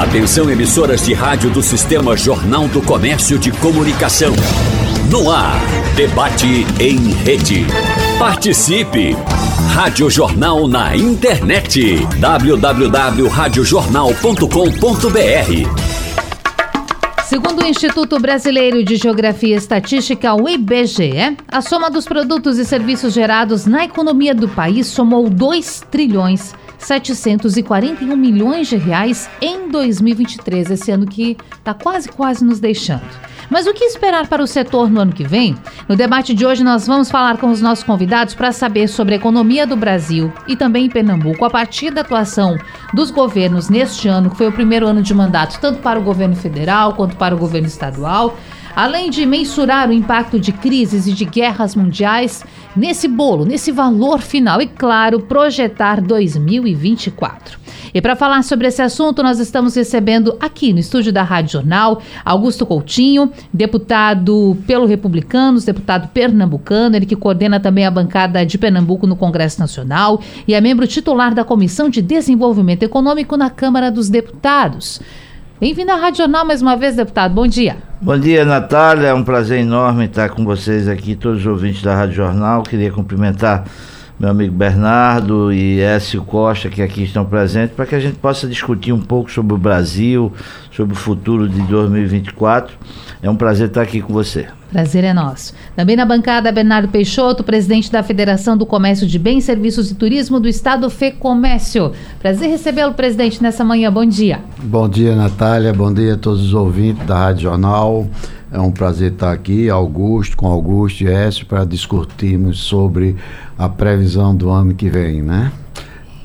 Atenção emissoras de rádio do Sistema Jornal do Comércio de Comunicação. No ar, debate em rede. Participe! Rádio Jornal na internet. www.radiojornal.com.br Segundo o Instituto Brasileiro de Geografia e Estatística, o IBGE, a soma dos produtos e serviços gerados na economia do país somou 2 trilhões 741 milhões de reais em 2023, esse ano que está quase quase nos deixando. Mas o que esperar para o setor no ano que vem? No debate de hoje, nós vamos falar com os nossos convidados para saber sobre a economia do Brasil e também em Pernambuco, a partir da atuação dos governos neste ano, que foi o primeiro ano de mandato, tanto para o governo federal quanto para o governo estadual. Além de mensurar o impacto de crises e de guerras mundiais nesse bolo, nesse valor final e, claro, projetar 2024. E para falar sobre esse assunto, nós estamos recebendo aqui no estúdio da Rádio Jornal Augusto Coutinho, deputado pelo Republicanos, deputado pernambucano, ele que coordena também a bancada de Pernambuco no Congresso Nacional e é membro titular da Comissão de Desenvolvimento Econômico na Câmara dos Deputados. Bem-vindo à Rádio Jornal mais uma vez, deputado. Bom dia. Bom dia, Natália. É um prazer enorme estar com vocês aqui, todos os ouvintes da Rádio Jornal. Queria cumprimentar meu amigo Bernardo e Écio Costa, que aqui estão presentes, para que a gente possa discutir um pouco sobre o Brasil, sobre o futuro de 2024. É um prazer estar aqui com você. Prazer é nosso. Também na bancada, Bernardo Peixoto, presidente da Federação do Comércio de Bens, Serviços e Turismo do Estado, FEComércio. Prazer recebê-lo, presidente, nessa manhã. Bom dia. Bom dia, Natália. Bom dia a todos os ouvintes da Rádio Jornal. É um prazer estar aqui, Augusto, com Augusto e Écio, para discutirmos sobre a previsão do ano que vem, né?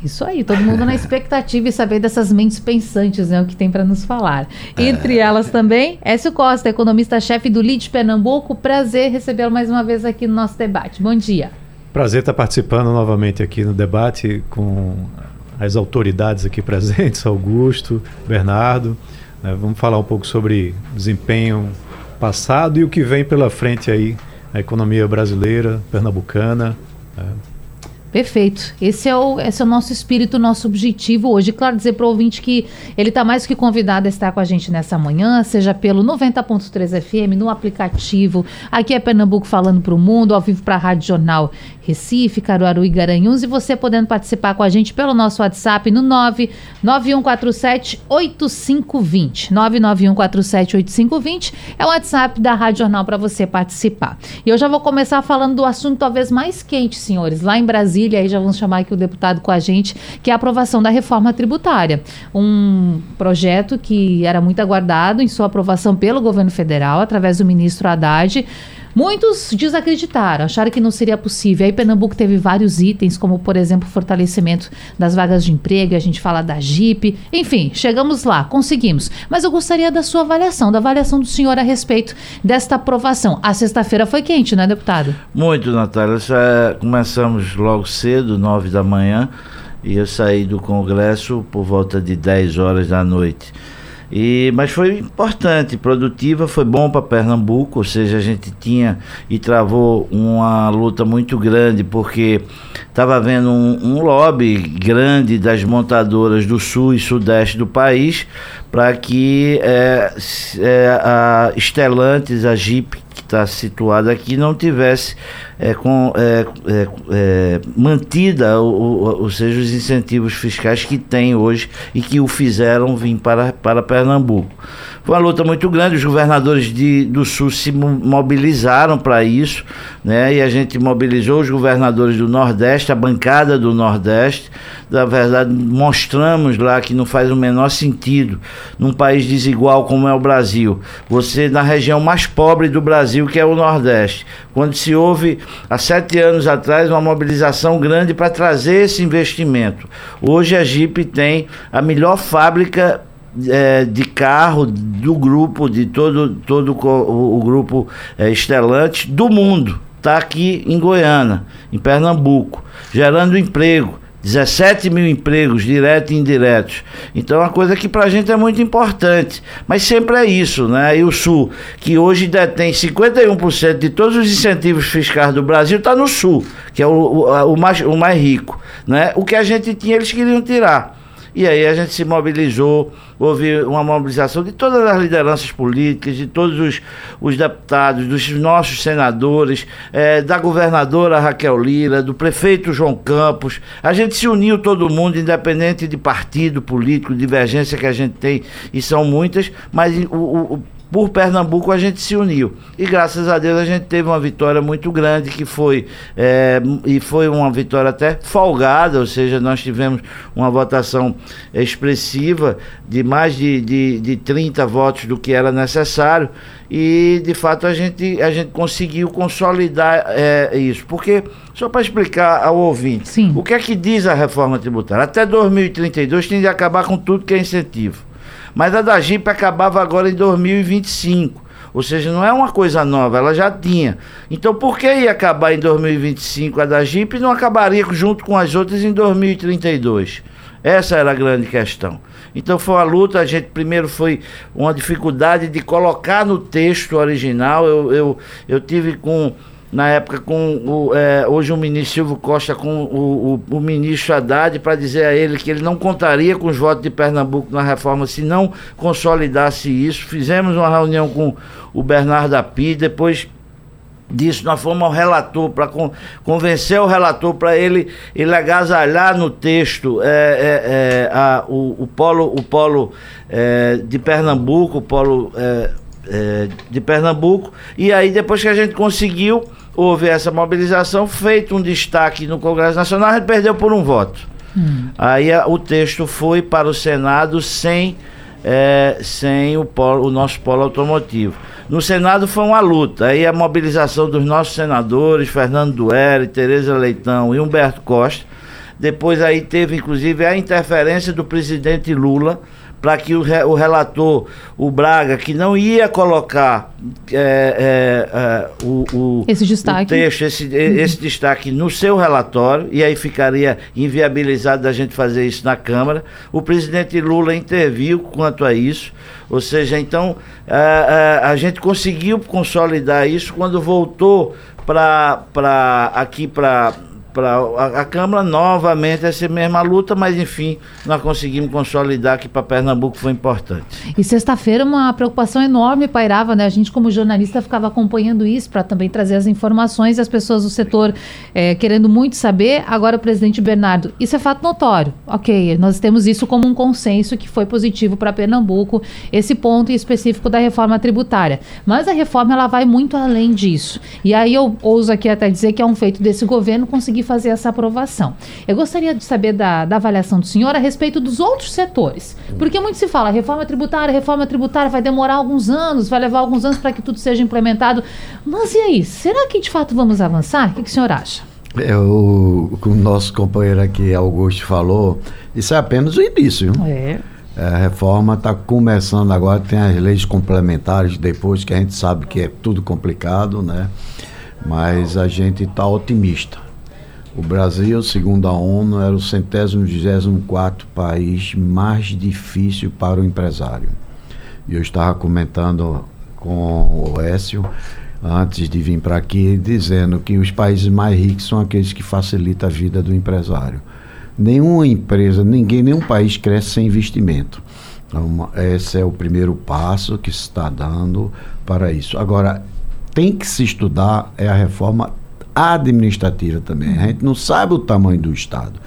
Isso aí, todo mundo na expectativa e saber dessas mentes pensantes, né, o que tem para nos falar. Entre é. elas também, Écio Costa, economista-chefe do LID Pernambuco. Prazer recebê-lo mais uma vez aqui no nosso debate. Bom dia. Prazer estar participando novamente aqui no debate com as autoridades aqui presentes, Augusto, Bernardo. Né, vamos falar um pouco sobre desempenho passado e o que vem pela frente aí, a economia brasileira, pernambucana. Né, Perfeito. Esse é, o, esse é o nosso espírito, nosso objetivo hoje. Claro, dizer para o ouvinte que ele está mais que convidado a estar com a gente nessa manhã, seja pelo 90.3 FM, no aplicativo. Aqui é Pernambuco falando para o mundo, ao vivo para a Rádio Jornal Recife, Caruaru e Garanhuns. E você podendo participar com a gente pelo nosso WhatsApp no 99147 8520. 99147 8520 é o WhatsApp da Rádio Jornal para você participar. E eu já vou começar falando do assunto talvez mais quente, senhores, lá em Brasília Brasília, aí já vamos chamar aqui o deputado com a gente, que é a aprovação da reforma tributária. Um projeto que era muito aguardado em sua aprovação pelo governo federal, através do ministro Haddad. Muitos desacreditaram, acharam que não seria possível. Aí Pernambuco teve vários itens, como por exemplo, fortalecimento das vagas de emprego, a gente fala da JIP. Enfim, chegamos lá, conseguimos. Mas eu gostaria da sua avaliação, da avaliação do senhor a respeito desta aprovação. A sexta-feira foi quente, né, deputado? Muito, Natália. Já começamos logo cedo, nove da manhã, e eu saí do Congresso por volta de 10 horas da noite. E, mas foi importante, produtiva, foi bom para Pernambuco, ou seja, a gente tinha e travou uma luta muito grande, porque estava havendo um, um, lobby grande das montadoras do sul e sudeste do país para que é, é, a Stellantis, a Jeep, que está situada aqui, não tivesse é, com, é, é, é, mantida, ou, ou seja, os incentivos fiscais que tem hoje e que o fizeram vir para, para Pernambuco. Foi uma luta muito grande, os governadores de, do Sul se mobilizaram para isso, né? E a gente mobilizou os governadores do Nordeste, a bancada do Nordeste. Na verdade, mostramos lá que não faz o menor sentido num país desigual como é o Brasil. Você, na região mais pobre do Brasil, que é o Nordeste, quando se houve, há sete anos atrás, uma mobilização grande para trazer esse investimento. Hoje a Jeep tem a melhor fábrica é, de carro do grupo, de todo, todo o, o grupo é, Estelante do mundo. Está aqui em Goiânia, em Pernambuco, gerando emprego. 17 mil empregos, diretos e indiretos. Então, é uma coisa que para a gente é muito importante. Mas sempre é isso, né? E o Sul, que hoje detém 51% de todos os incentivos fiscais do Brasil, está no Sul, que é o, o, o, mais, o mais rico. Né? O que a gente tinha, eles queriam tirar. E aí a gente se mobilizou, houve uma mobilização de todas as lideranças políticas, de todos os, os deputados, dos nossos senadores, eh, da governadora Raquel Lira, do prefeito João Campos. A gente se uniu todo mundo, independente de partido político, divergência que a gente tem, e são muitas, mas o, o por Pernambuco a gente se uniu. E graças a Deus a gente teve uma vitória muito grande, que foi, é, e foi uma vitória até folgada, ou seja, nós tivemos uma votação expressiva de mais de, de, de 30 votos do que era necessário. E de fato a gente, a gente conseguiu consolidar é, isso. Porque, só para explicar ao ouvinte, Sim. o que é que diz a reforma tributária? Até 2032 tem de acabar com tudo que é incentivo. Mas a da Jeep acabava agora em 2025. Ou seja, não é uma coisa nova, ela já tinha. Então por que ia acabar em 2025 a da Jeep e não acabaria junto com as outras em 2032? Essa era a grande questão. Então foi uma luta, a gente primeiro foi uma dificuldade de colocar no texto original. Eu, eu, eu tive com na época com o, é, hoje o ministro Silvio Costa com o, o, o ministro Haddad para dizer a ele que ele não contaria com os votos de Pernambuco na reforma se não consolidasse isso. Fizemos uma reunião com o Bernardo Api, depois disso nós fomos ao relator para con convencer o relator para ele, ele agasalhar no texto é, é, é, a, o, o polo, o polo é, de Pernambuco, o polo é, é, de Pernambuco, e aí depois que a gente conseguiu houve essa mobilização, feito um destaque no Congresso Nacional, a gente perdeu por um voto. Hum. Aí a, o texto foi para o Senado sem, é, sem o, polo, o nosso polo automotivo. No Senado foi uma luta. Aí a mobilização dos nossos senadores, Fernando Duere, Tereza Leitão e Humberto Costa. Depois aí teve inclusive a interferência do presidente Lula para que o, re, o, relator, o Braga, que não ia colocar é, é, é, o, o, esse destaque. o texto, esse, uhum. esse destaque no seu relatório, e aí ficaria inviabilizado da gente fazer isso na Câmara. O presidente Lula interviu quanto a isso, ou seja, então a, a, a gente conseguiu consolidar isso quando voltou para aqui para para a, a, Câmara novamente essa mesma luta, mas enfim, nós conseguimos consolidar que para Pernambuco foi importante. E sexta-feira uma preocupação enorme pairava, né? A gente como jornalista ficava acompanhando isso para também trazer as informações e as pessoas do setor é, querendo muito saber. Agora o presidente Bernardo, isso é fato notório. Ok, nós temos isso como um consenso que foi positivo para Pernambuco, esse ponto específico da reforma tributária. Mas a reforma ela vai muito além disso. E aí eu ouso aqui até dizer que é um feito desse governo conseguir fazer essa aprovação. Eu gostaria de saber da, da avaliação do senhor a respeito dos outros setores. Porque muito se fala, reforma tributária, reforma tributária vai demorar alguns anos, vai levar alguns anos para que tudo seja implementado. Mas e aí, será que de fato vamos avançar? O que, que o senhor acha? É, o, o nosso companheiro aqui, Augusto, falou, isso é apenas o início. É. a reforma está começando agora, tem as leis complementares depois, que a gente sabe que é tudo complicado, né? Mas a gente está otimista. O Brasil, segundo a ONU, era o centésimo vigésimo quarto país mais difícil para o empresário. E eu estava comentando com o Écio, antes de vir para aqui, dizendo que os países mais ricos são aqueles que facilitam a vida do empresário. Nenhuma empresa, ninguém, nenhum país cresce sem investimento. Então, esse é o primeiro passo que se está dando para isso. Agora, tem que se estudar é a reforma administrativa também. A gente não sabe o tamanho do Estado.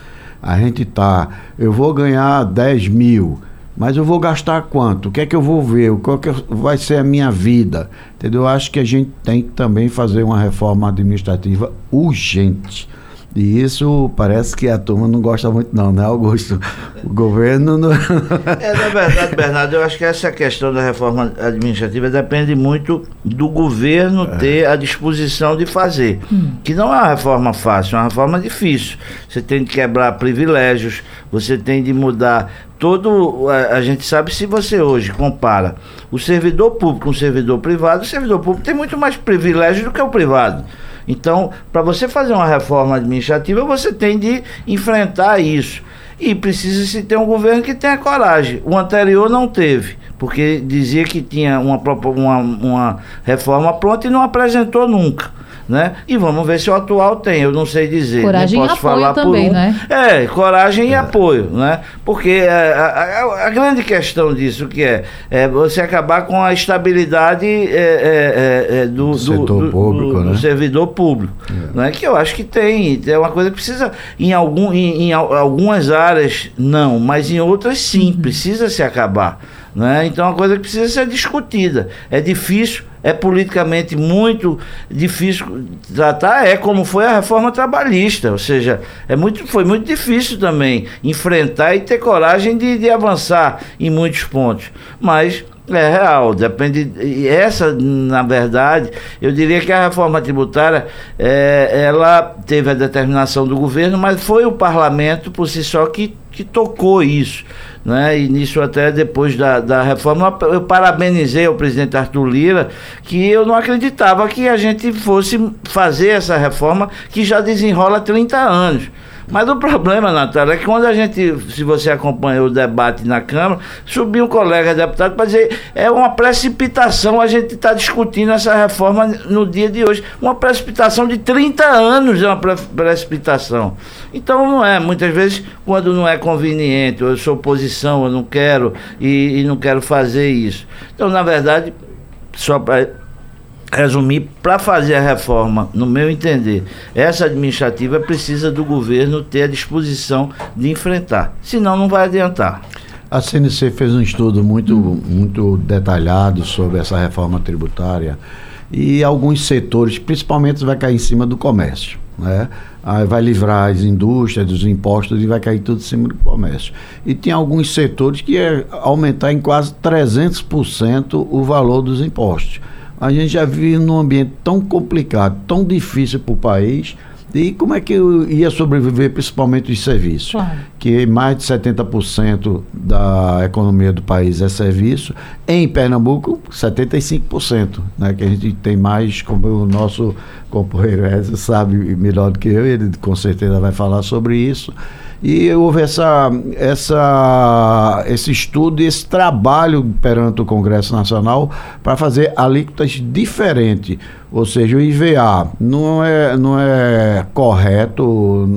A gente tá, eu vou ganhar 10 mil, mas eu vou gastar quanto? O que é que eu vou ver? Qual que vai ser a minha vida? Entendeu? Eu acho que a gente tem que também fazer uma reforma administrativa urgente. E isso parece que a turma não gosta muito, não, né, Augusto? O governo. Não... é, na verdade, Bernardo, eu acho que essa questão da reforma administrativa depende muito do governo é. ter a disposição de fazer. Hum. Que não é uma reforma fácil, é uma reforma difícil. Você tem de quebrar privilégios, você tem de mudar todo. A, a, gente sabe se você hoje compara o servidor público com o servidor privado, o servidor público tem muito mais privilégios do que o privado. Então, para você fazer uma reforma administrativa, você tem de enfrentar isso. E precisa se ter um governo que tenha coragem. O anterior não teve, porque dizia que tinha uma, uma, uma reforma pronta e não apresentou nunca. Né? E vamos ver se o atual tem. Eu não sei dizer. Coragem posso e apoio falar também, por um. né? É, coragem e apoio, né? Porque é, a, a- a grande questão disso que é, é você acabar com a estabilidade é, é, é, é, do, Do setor público, do- do né? servidor público, né? Que eu acho que tem, é uma coisa que precisa em algum em, em al- algumas áreas não, mas em outras sim, precisa se acabar, né? Então é uma coisa que precisa ser discutida. É difícil, é politicamente muito difícil tratar, é como foi a reforma trabalhista, ou seja, é muito, foi muito difícil também enfrentar e ter coragem de, de avançar em muitos pontos. Mas é real, depende. E essa, na verdade, eu diria que a reforma tributária, é, ela teve a determinação do governo, mas foi o parlamento por si só que, que tocou isso. Né? E nisso até depois da, da reforma, eu parabenizei o presidente Arthur Lira, que eu não acreditava que a gente fosse fazer essa reforma que já desenrola há 30 anos. Mas o problema, Natália, é que quando a gente, se você acompanhou o debate na Câmara, subiu um colega deputado para dizer é uma precipitação a gente está discutindo essa reforma no dia de hoje. Uma precipitação de 30 anos é uma pre- precipitação. Então não é, muitas vezes, quando não é conveniente, eu sou oposição, eu não quero e, e não quero fazer isso. Então, na verdade, só para resumir, para fazer a reforma, no meu entender, essa administrativa precisa do governo ter a disposição de enfrentar. Senão não vai adiantar. A CNC fez um estudo muito, muito detalhado sobre essa reforma tributária e alguns setores, principalmente, vai cair em cima do comércio. Né? Aí vai livrar as indústrias dos impostos e vai cair tudo em cima do comércio. E tem alguns setores que é aumentar em quase 300% o valor dos impostos. A gente já vive num ambiente tão complicado, tão difícil para o país. E como é que eu ia sobreviver, principalmente os serviços? Claro. que mais de 70% da economia do país é serviço. Em Pernambuco, 75%, né? Que a gente tem mais, como o nosso companheiro Ezio sabe melhor do que eu, ele com certeza vai falar sobre isso. E houve essa, essa, esse estudo e esse trabalho perante o Congresso Nacional para fazer alíquotas diferentes. Ou seja, o IVA não é, não é correto,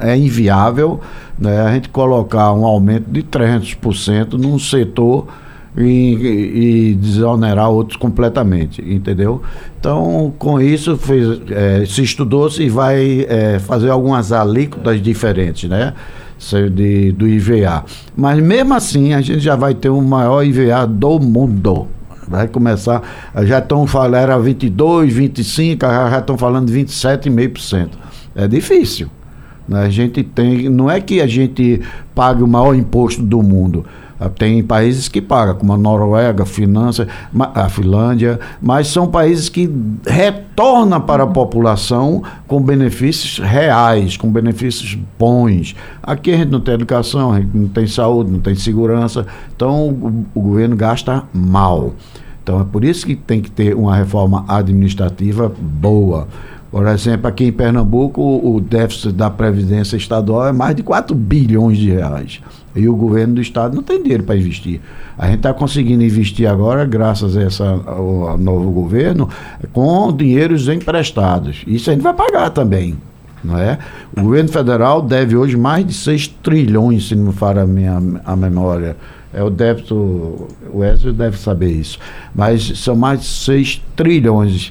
é inviável né, a gente colocar um aumento de 300% num setor e, e desonerar outros completamente, entendeu? Então, com isso, fez, eh, se estudou-se e vai eh, fazer algumas alíquotas diferentes, né? Se- De, do IVA. Mas mesmo assim, a gente já vai ter o maior IVA do mundo. Vai começar, já estão falando, era 22, 25, já estão falando de 27,5%. É difícil. né? A gente tem, não é que a gente pague o maior imposto do mundo. Tem países que pagam, como a Noruega, a, Finlândia, ma- a Finlândia, mas são países que retornam para a população com benefícios reais, com benefícios bons. Aqui a gente não tem educação, a gente não tem saúde, não tem segurança, então o, o governo gasta mal. Então é por isso que tem que ter uma reforma administrativa boa. Por exemplo, aqui em Pernambuco, o déficit da Previdência Estadual é mais de 4 bilhões de reais. E o governo do Estado não tem dinheiro para investir. A gente está conseguindo investir agora, graças a ao novo governo, com dinheiros emprestados. Isso a gente vai pagar também. Não é? O governo federal deve hoje mais de 6 trilhões, se não me falha a minha a memória. É o débito, o Ezio deve saber isso. Mas são mais de 6 trilhões.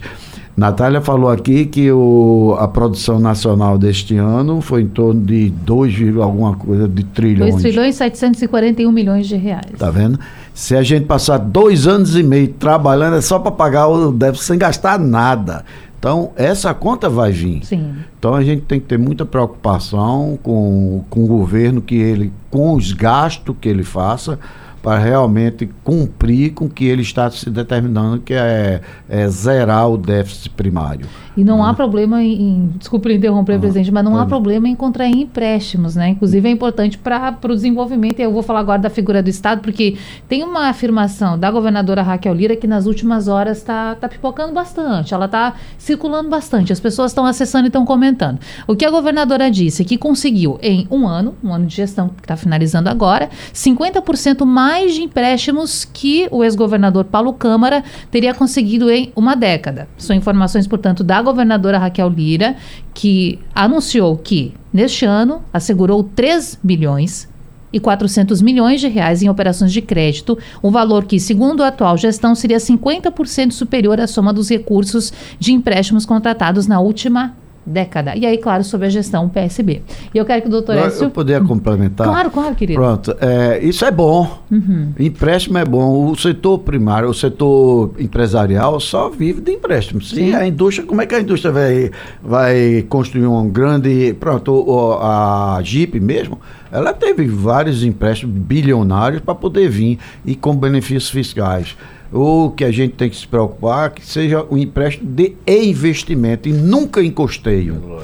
Natália falou aqui que o, a produção nacional deste ano foi em torno de 2, vírgula alguma coisa de 2 trilhões. trilhões e 741 milhões de reais. Tá vendo? Se a gente passar dois anos e meio trabalhando, é só para pagar o déficit sem gastar nada. Então, essa conta vai vir. Sim. Então a gente tem que ter muita preocupação com, com o governo que ele, com os gastos que ele faça, para realmente cumprir com o que ele está se determinando, que é, é zerar o déficit primário. E não há problema em, desculpe interromper, presidente, mas não há pode. problema em contrair empréstimos, né? Inclusive é importante para o desenvolvimento, e eu vou falar agora da figura do Estado, porque tem uma afirmação da governadora Raquel Lira que nas últimas horas está tá pipocando bastante, ela está circulando bastante, as pessoas estão acessando e estão comentando. O que a governadora disse é que conseguiu, em um ano, um ano de gestão que está finalizando agora, 50% mais mais de empréstimos que o ex-governador Paulo Câmara teria conseguido em uma década. São informações, portanto, da governadora Raquel Lira, que anunciou que, neste ano, assegurou 3 bilhões e 400 milhões de reais em operações de crédito, um valor que, segundo a atual gestão, seria 50% superior à soma dos recursos de empréstimos contratados na última década. E aí, claro, sob a gestão PSB. E eu quero que o doutor eu, Écio... Eu poderia complementar? Claro, claro, querido. Pronto. É, isso é bom. Uhum. Empréstimo é bom. O setor primário, o setor empresarial só vive de empréstimo. Sim. a indústria, como é que a indústria vai, vai construir um grande... Pronto, a Jeep mesmo, ela teve vários empréstimos bilionários para poder vir e com benefícios fiscais o que a gente tem que se preocupar é que seja um empréstimo de investimento e nunca encosteio.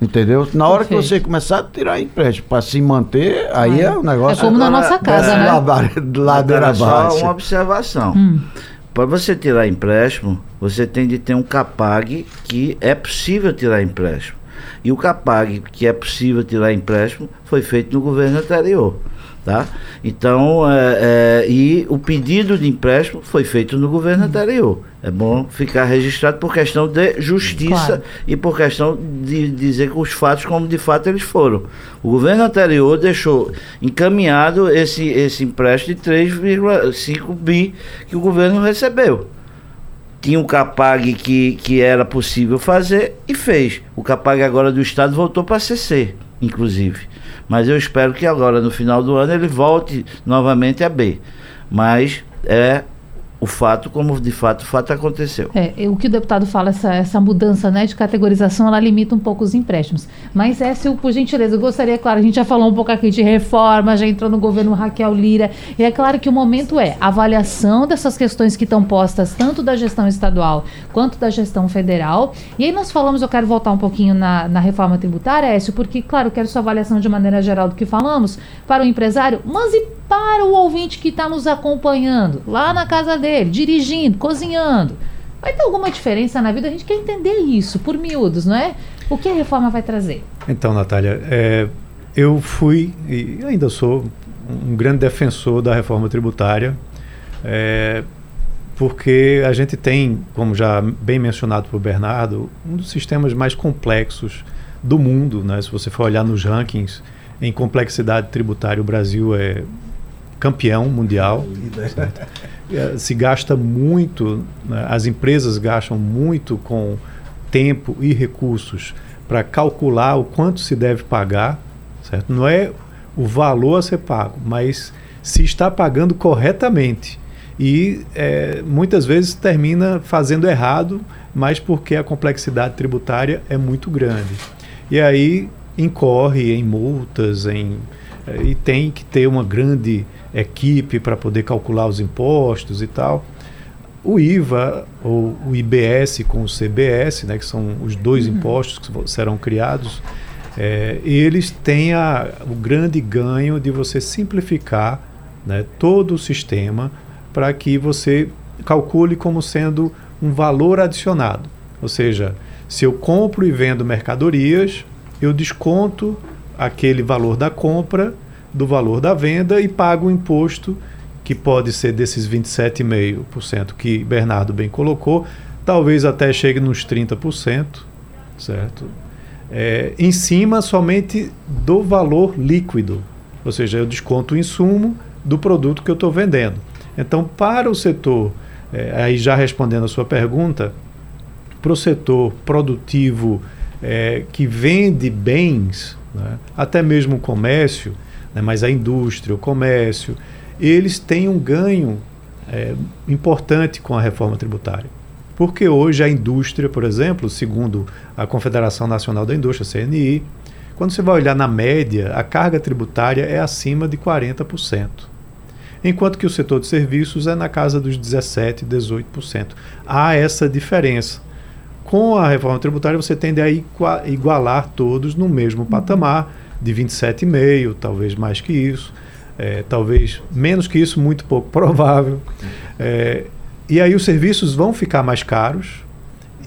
Entendeu? Na hora Perfeito. que você começar a tirar empréstimo para se manter, aí é um negócio. É como na nossa casa, né? Ladeira abaixo. Só uma observação. Hum. Para você tirar empréstimo, você tem de ter um CAPAG que é possível tirar empréstimo. E o CAPAG que é possível tirar empréstimo foi feito no governo anterior. Tá? Então, é, é, e o pedido de empréstimo foi feito no governo anterior. É bom ficar registrado por questão de justiça claro. e por questão de dizer os fatos como de fato eles foram. O governo anterior deixou encaminhado esse, esse empréstimo de 3,5 bi que o governo recebeu. Tinha um CAPAG que, que era possível fazer e fez. O CAPAG agora do Estado voltou para a CC, inclusive. Mas eu espero que agora, no final do ano, ele volte novamente a B. Mas é o fato como de fato o fato aconteceu. É, o que o deputado fala, essa, essa mudança né, de categorização, ela limita um pouco os empréstimos. Mas, Écio, por gentileza, eu gostaria, claro, a gente já falou um pouco aqui de reforma, já entrou no governo Raquel Lira, e é claro que o momento é avaliação dessas questões que estão postas, tanto da gestão estadual quanto da gestão federal. E aí nós falamos, eu quero voltar um pouquinho na, na reforma tributária, Écio, porque, claro, eu quero sua avaliação de maneira geral do que falamos, para o empresário, mas e para o ouvinte que está nos acompanhando, lá na casa dele, dirigindo, cozinhando. Vai ter alguma diferença na vida? A gente quer entender isso, por miúdos, não é? O que a reforma vai trazer? Então, Natália, é, eu fui e ainda sou um grande defensor da reforma tributária, é, porque a gente tem, como já bem mencionado por Bernardo, um dos sistemas mais complexos do mundo. Né? Se você for olhar nos rankings em complexidade tributária, o Brasil é campeão mundial. É, se gasta muito, né, as empresas gastam muito com tempo e recursos para calcular o quanto se deve pagar, certo? Não é o valor a ser pago, mas se está pagando corretamente. E é, muitas vezes termina fazendo errado, mas porque a complexidade tributária é muito grande. E aí incorre em multas, em, é, e tem que ter uma grande equipe para poder calcular os impostos e tal. O IVA ou o IBS com o CBS, né, que são os dois uhum. impostos que serão criados, é, eles têm a, o grande ganho de você simplificar né, todo o sistema para que você calcule como sendo um valor adicionado. Ou seja, se eu compro e vendo mercadorias, eu desconto aquele valor da compra do valor da venda e paga o imposto, que pode ser desses 27,5% que Bernardo bem colocou, talvez até chegue nos 30%, certo? É, em cima somente do valor líquido, ou seja, eu desconto o insumo do produto que eu estou vendendo. Então, para o setor, é, aí já respondendo a sua pergunta, para o setor produtivo é, que vende bens, né, até mesmo o comércio, né, mas a indústria, o comércio, eles têm um ganho é, importante com a reforma tributária. Porque hoje a indústria, por exemplo, segundo a Confederação Nacional da Indústria, CNI, quando você vai olhar na média, a carga tributária é acima de 40%. Enquanto que o setor de serviços é na casa dos 17%, 18%. Há essa diferença. Com a reforma tributária, você tende a igualar todos no mesmo patamar de 27,5, talvez mais que isso, é, talvez menos que isso, muito pouco provável. É, e aí os serviços vão ficar mais caros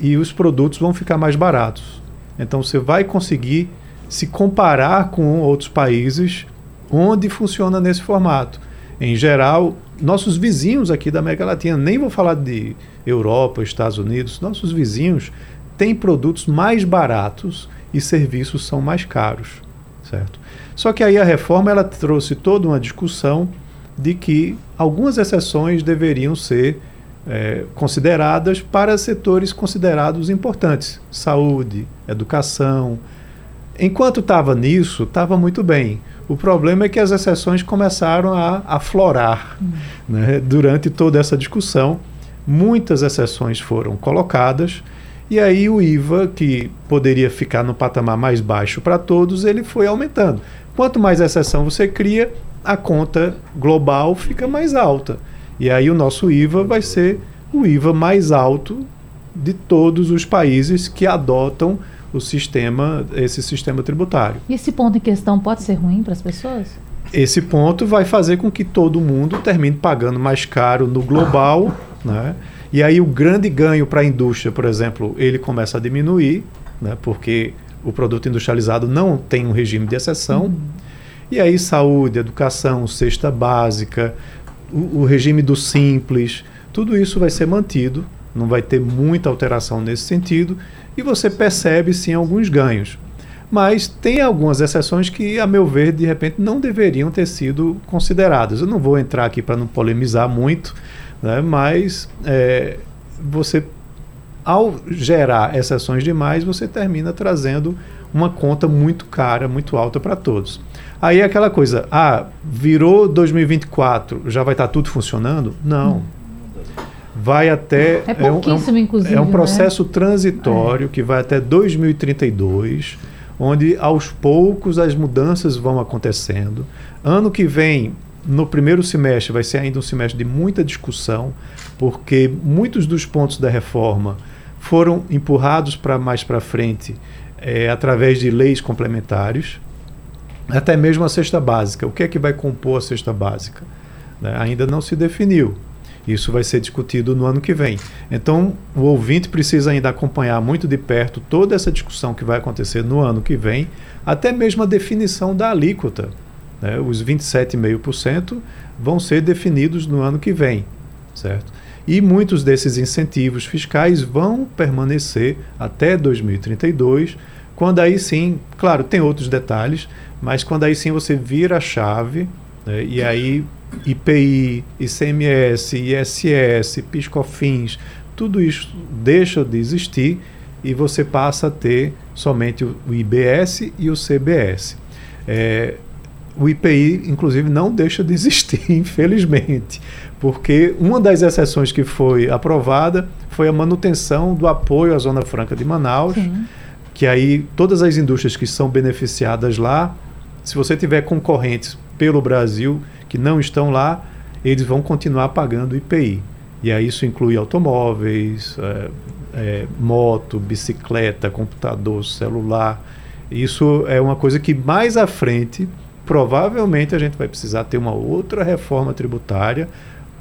e os produtos vão ficar mais baratos. Então você vai conseguir se comparar com outros países onde funciona nesse formato. em geral, nossos vizinhos aqui da América Latina, nem vou falar de Europa, Estados Unidos, nossos vizinhos têm produtos mais baratos e serviços são mais caros, certo? Só que aí a reforma ela trouxe toda uma discussão de que algumas exceções deveriam ser é, consideradas para setores considerados importantes, saúde, educação. Enquanto estava nisso, estava muito bem. O problema é que as exceções começaram a aflorar hum. né, durante toda essa discussão. Muitas exceções foram colocadas e aí o IVA, que poderia ficar no patamar mais baixo para todos, ele foi aumentando. Quanto mais exceção você cria, a conta global fica mais alta. E aí o nosso IVA vai ser o IVA mais alto de todos os países que adotam o sistema, esse sistema tributário. E esse ponto em questão pode ser ruim para as pessoas? Esse ponto vai fazer com que todo mundo termine pagando mais caro no global, né? E aí o grande ganho para a indústria, por exemplo, ele começa a diminuir, né? Porque o produto industrializado não tem um regime de exceção. Uhum. E aí saúde, educação, cesta básica, o, o regime do simples, tudo isso vai ser mantido, não vai ter muita alteração nesse sentido e você percebe sim alguns ganhos. Mas tem algumas exceções que, a meu ver, de repente não deveriam ter sido consideradas. Eu não vou entrar aqui para não polemizar muito, né, mas é, você, ao gerar exceções demais, você termina trazendo uma conta muito cara, muito alta para todos. Aí é aquela coisa, ah, virou 2024, já vai estar tá tudo funcionando? Não. Hum vai até. É pouquíssimo, é um, inclusive. É um processo né? transitório é. que vai até 2032, onde aos poucos as mudanças vão acontecendo. Ano que vem, no primeiro semestre, vai ser ainda um semestre de muita discussão, porque muitos dos pontos da reforma foram empurrados para mais para frente é, através de leis complementares, até mesmo a cesta básica. O que é que vai compor a cesta básica? Né? Ainda não se definiu. Isso vai ser discutido no ano que vem. Então, o ouvinte precisa ainda acompanhar muito de perto toda essa discussão que vai acontecer no ano que vem, até mesmo a definição da alíquota. Né? Os 27,5% vão ser definidos no ano que vem, certo? E muitos desses incentivos fiscais vão permanecer até 2032, quando aí sim, claro, tem outros detalhes, mas quando aí sim você vira a chave né? e aí IPI, ICMS, ISS, PiscoFins, tudo isso deixa de existir e você passa a ter somente o IBS e o CBS. É, o IPI, inclusive, não deixa de existir, infelizmente, porque uma das exceções que foi aprovada foi a manutenção do apoio à Zona Franca de Manaus, Sim. que aí todas as indústrias que são beneficiadas lá, se você tiver concorrentes pelo Brasil que não estão lá, eles vão continuar pagando IPI. E aí isso inclui automóveis, é, é, moto, bicicleta, computador, celular. Isso é uma coisa que mais à frente, provavelmente a gente vai precisar ter uma outra reforma tributária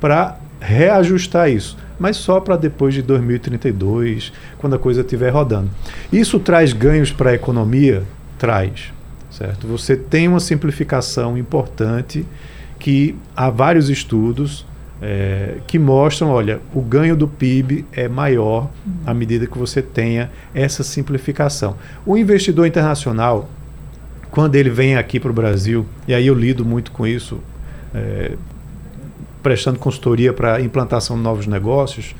para reajustar isso, mas só para depois de 2032, quando a coisa estiver rodando. Isso traz ganhos para a economia? Traz, certo? Você tem uma simplificação importante que há vários estudos é, que mostram, olha, o ganho do PIB é maior à medida que você tenha essa simplificação. O investidor internacional, quando ele vem aqui para o Brasil, e aí eu lido muito com isso, é, prestando consultoria para implantação de novos negócios,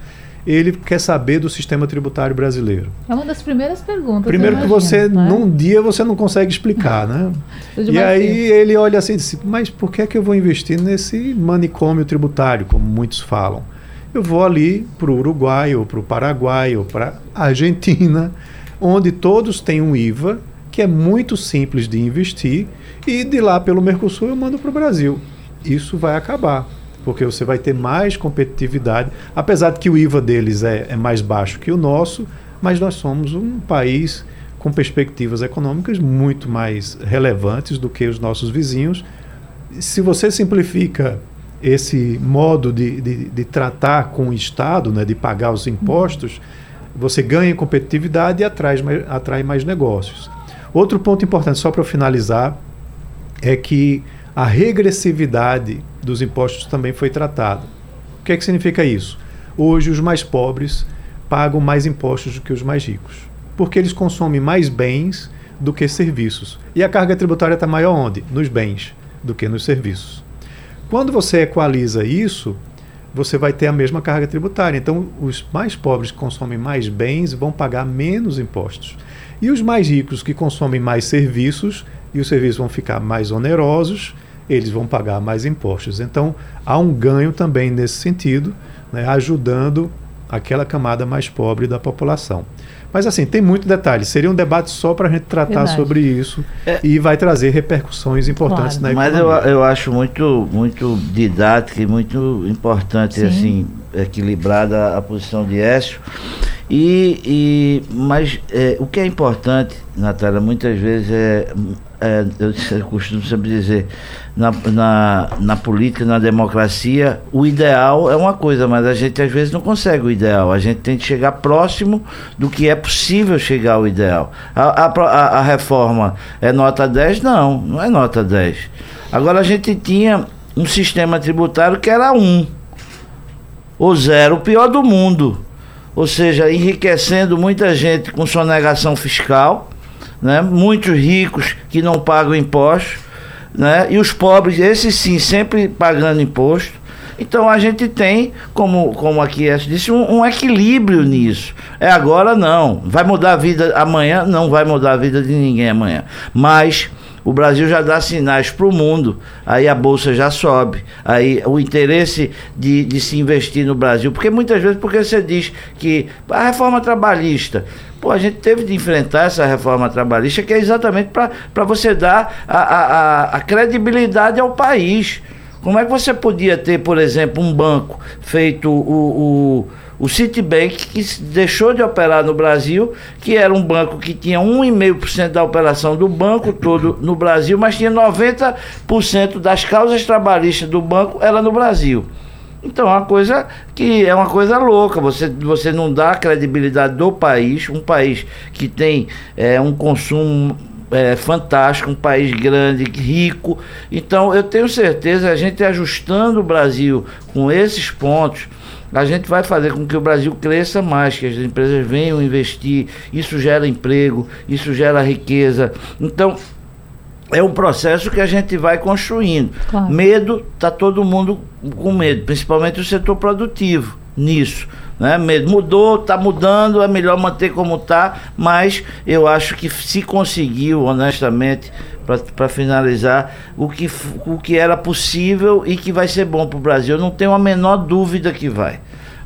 ele quer saber do sistema tributário brasileiro. É uma das primeiras perguntas. Primeiro que você, né? num dia, você não consegue explicar, né? e aí ele olha assim e diz, mas por que é que eu vou investir nesse manicômio tributário, como muitos falam? Eu vou ali para o Uruguai, ou para o Paraguai, ou para a Argentina, onde todos têm um IVA, que é muito simples de investir, e de lá pelo Mercosul eu mando para o Brasil. Isso vai acabar porque você vai ter mais competitividade, apesar de que o IVA deles é, é mais baixo que o nosso, mas nós somos um país com perspectivas econômicas muito mais relevantes do que os nossos vizinhos. Se você simplifica esse modo de, de, de tratar com o Estado, né, de pagar os impostos, você ganha competitividade e atrai, atrai mais negócios. Outro ponto importante, só para finalizar, é que a regressividade dos impostos também foi tratada. O que é que significa isso? Hoje os mais pobres pagam mais impostos do que os mais ricos, porque eles consomem mais bens do que serviços. E a carga tributária está maior onde? Nos bens do que nos serviços. Quando você equaliza isso, você vai ter a mesma carga tributária. Então, os mais pobres que consomem mais bens vão pagar menos impostos. E os mais ricos que consomem mais serviços e os serviços vão ficar mais onerosos, eles vão pagar mais impostos. Então, há um ganho também nesse sentido, né, ajudando aquela camada mais pobre da população. Mas assim, tem muito detalhe. Seria um debate só para a gente tratar Verdade. sobre isso é. e vai trazer repercussões importantes claro. na economia. Mas eu, eu acho muito, muito didática e muito importante, Sim. assim, equilibrada a posição de Écio. E, e, mas é, o que é importante, Natália, muitas vezes é, é eu costumo sempre dizer, na, na, na, política, na democracia, o ideal é uma coisa, mas a gente às vezes não consegue o ideal. A gente tem que chegar próximo do que é possível chegar ao ideal. A, a, a reforma é nota 10? Não, não é nota 10. Agora a gente tinha um sistema tributário que era 1 ou zero, o pior do mundo ou seja, enriquecendo muita gente com sonegação fiscal, né? muitos ricos que não pagam impostos, né? e os pobres, esses sim, sempre pagando imposto. Então a gente tem, como, como aqui disse, um, um, equilíbrio nisso. É agora não. Vai mudar a vida amanhã? Não vai mudar a vida de ninguém amanhã. Mas o Brasil já dá sinais para o mundo, aí a bolsa já sobe, aí o interesse de, de se investir no Brasil, porque muitas vezes porque você diz que a reforma trabalhista, pô, a gente teve de enfrentar essa reforma trabalhista que é exatamente para você dar a, a, a credibilidade ao país. Como é que você podia ter, por exemplo, um banco feito o, o o Citibank, que deixou de operar no Brasil, que era um banco que tinha 1,5% da operação do banco todo no Brasil, mas tinha 90% das causas trabalhistas do banco era no Brasil. Então, é uma coisa que é uma coisa louca. Você, você não dá a credibilidade do país, um país que tem é, um consumo é, fantástico, um país grande, rico. Então, eu tenho certeza, a gente ajustando o Brasil com esses pontos, a gente vai fazer com que o Brasil cresça mais, que as empresas venham investir, isso gera emprego, isso gera riqueza. Então, é um processo que a gente vai construindo. Claro. Medo, está todo mundo com medo, principalmente o setor produtivo nisso. Né? Mudou, está mudando, é melhor manter como está, mas eu acho que se conseguiu, honestamente, para finalizar, o que, o que era possível e que vai ser bom para o Brasil. Eu não tenho a menor dúvida que vai.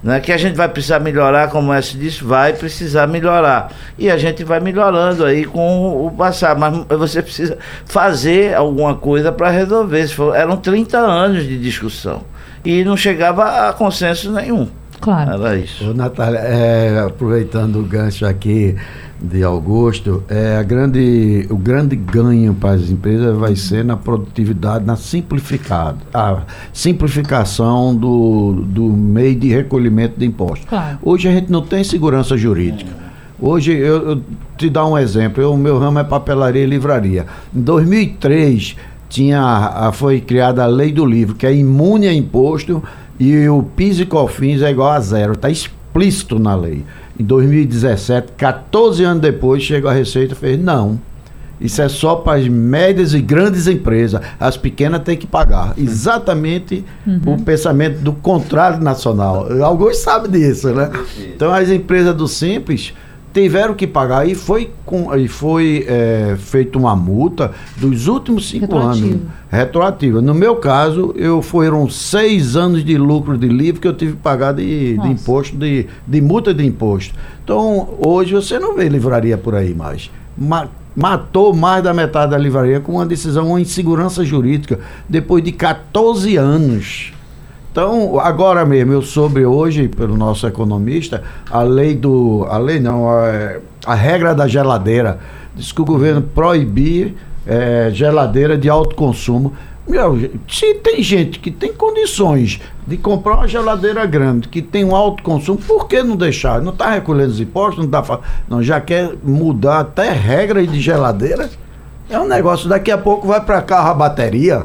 Né? Que a gente vai precisar melhorar, como S disse, vai precisar melhorar. E a gente vai melhorando aí com o passar. Mas você precisa fazer alguma coisa para resolver. Eram 30 anos de discussão. E não chegava a consenso nenhum. Claro. Era isso. Ô, Natália, é, aproveitando o gancho aqui de Augusto, é, a grande, o grande ganho para as empresas vai ser na produtividade, na simplificada, a simplificação do, do meio de recolhimento de impostos. Claro. Hoje a gente não tem segurança jurídica. Hoje, eu, eu te dar um exemplo, o meu ramo é papelaria e livraria. Em 2003, tinha, a, foi criada a lei do livro, que é imune a imposto e o PIS e COFINS é igual a zero, está explícito na lei. Em 2017, 14 anos depois, chegou a Receita e fez: não. Isso é só para as médias e grandes empresas. As pequenas têm que pagar. Exatamente uhum. o pensamento do contrário nacional. Alguns sabem disso, né? Então as empresas do Simples tiveram que pagar e foi, com, e foi é, feita uma multa dos últimos cinco Retroativo. anos. Retroativa. No meu caso, eu foram seis anos de lucro de livre que eu tive que pagar de, de imposto, de, de multa de imposto. Então, hoje você não vê livraria por aí mais. Ma matou mais da metade da livraria com uma decisão, uma insegurança jurídica, depois de 14 anos. Então, agora mesmo, eu soube hoje, pelo nosso economista, a lei do. A lei não, a, a regra da geladeira. Diz que o governo proibir é, geladeira de alto consumo. Meu, se tem gente que tem condições de comprar uma geladeira grande, que tem um alto consumo, por que não deixar? Não está recolhendo os impostos, não, tá, não já quer mudar até regra de geladeira? É um negócio, daqui a pouco vai para carro a bateria.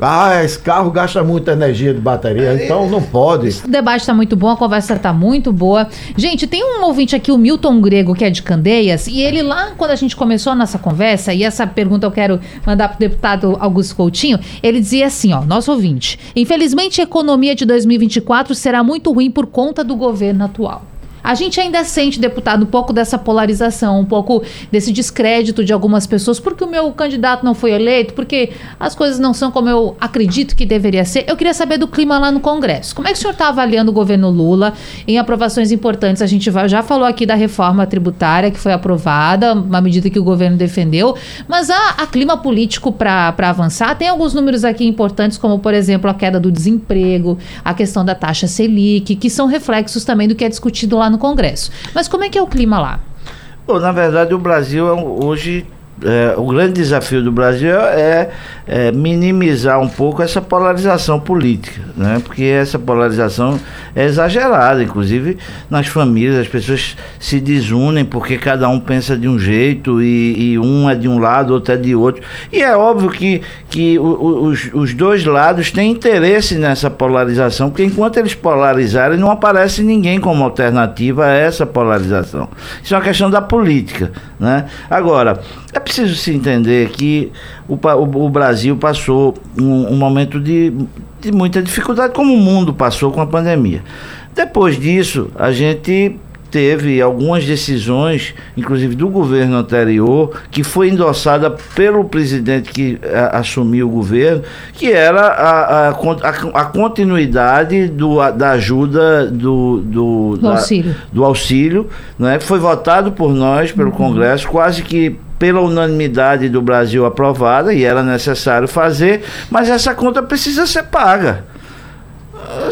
Ah, esse carro gasta muita energia de bateria, então não pode. O debate está muito bom, a conversa está muito boa. Gente, tem um ouvinte aqui, o Milton Grego, que é de Candeias, e ele lá, quando a gente começou a nossa conversa, e essa pergunta eu quero mandar para o deputado Augusto Coutinho, ele dizia assim, ó, nosso ouvinte, infelizmente a economia de 2024 será muito ruim por conta do governo atual. A gente ainda sente, deputado, um pouco dessa polarização, um pouco desse descrédito de algumas pessoas, porque o meu candidato não foi eleito, porque as coisas não são como eu acredito que deveria ser. Eu queria saber do clima lá no Congresso. Como é que o senhor está avaliando o governo Lula em aprovações importantes? A gente já falou aqui da reforma tributária que foi aprovada, uma medida que o governo defendeu, mas há, há clima político para avançar. Tem alguns números aqui importantes, como, por exemplo, a queda do desemprego, a questão da taxa Selic, que são reflexos também do que é discutido lá no Congresso. Mas como é que é o clima lá? Bom, na verdade, o Brasil é hoje é, o grande desafio do Brasil é, é, minimizar um pouco essa polarização política, né? porque essa polarização é exagerada, inclusive nas famílias, as pessoas se desunem porque cada um pensa de um jeito e, e um é de um lado, outro é de outro. E é óbvio que, que os, os dois lados têm interesse nessa polarização, porque enquanto eles polarizarem, não aparece ninguém como alternativa a essa polarização. Isso é uma questão da política. Né? Agora, é preciso se entender que o, o, o Brasil passou um, um momento de, de muita dificuldade, como o mundo passou com a pandemia. Depois disso, a gente teve algumas decisões, inclusive do governo anterior, que foi endossada pelo presidente que a, assumiu o governo, que era a, a, a, continuidade do, da ajuda do, do, do auxílio, do auxílio né, que foi votado por nós, pelo uhum. Congresso, quase que pela unanimidade do Brasil aprovada, e era necessário fazer, mas essa conta precisa ser paga.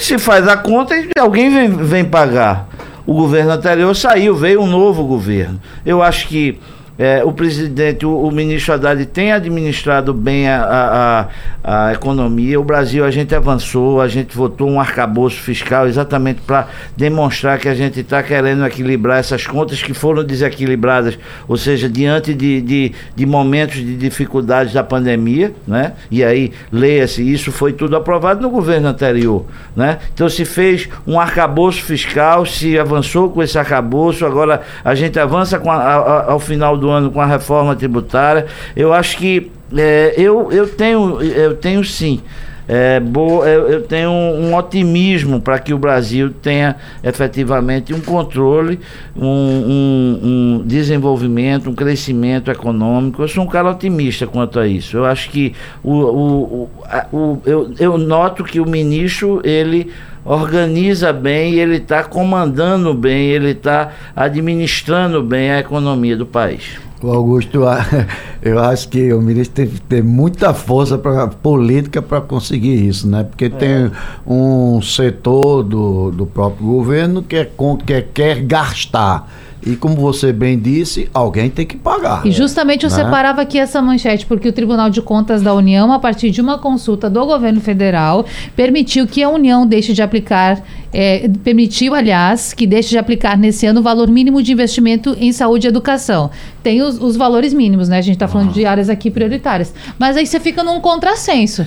Se faz a conta e alguém vem, vem pagar o governo anterior saiu, veio um novo governo. Eu acho que é, o presidente, o, o, ministro Haddad tem administrado bem a, a, a, economia. O Brasil, a gente avançou, a gente votou um arcabouço fiscal exatamente para demonstrar que a gente está querendo equilibrar essas contas que foram desequilibradas, ou seja, diante de, de, de momentos de dificuldades da pandemia, né? E aí, leia-se, isso foi tudo aprovado no governo anterior, né? Então se fez um arcabouço fiscal, se avançou com esse arcabouço, agora a gente avança com ao final do do ano com a reforma tributária. Eu acho que é, eu, eu, tenho, eu tenho sim. É, boa, eu, eu, tenho um, um otimismo para que o Brasil tenha efetivamente um controle, um, um, um, desenvolvimento, um crescimento econômico. Eu sou um cara otimista quanto a isso. Eu acho que o, o, o, a, o eu, eu noto que o ministro ele organiza bem, ele está comandando bem, ele está administrando bem a economia do país. O Augusto, eu acho que o ministro tem que ter muita força pra, política para conseguir isso, né? Porque é. tem um setor do, do próprio governo que, é, que quer gastar e como você bem disse, alguém tem que pagar. E justamente eu né? separava aqui essa manchete, porque o Tribunal de Contas da União, a partir de uma consulta do governo federal, permitiu que a União deixe de aplicar, é, permitiu, aliás, que deixe de aplicar nesse ano o valor mínimo de investimento em saúde e educação. Tem os, os valores mínimos, né? A gente está falando ah. de áreas aqui prioritárias. Mas aí você fica num contrassenso.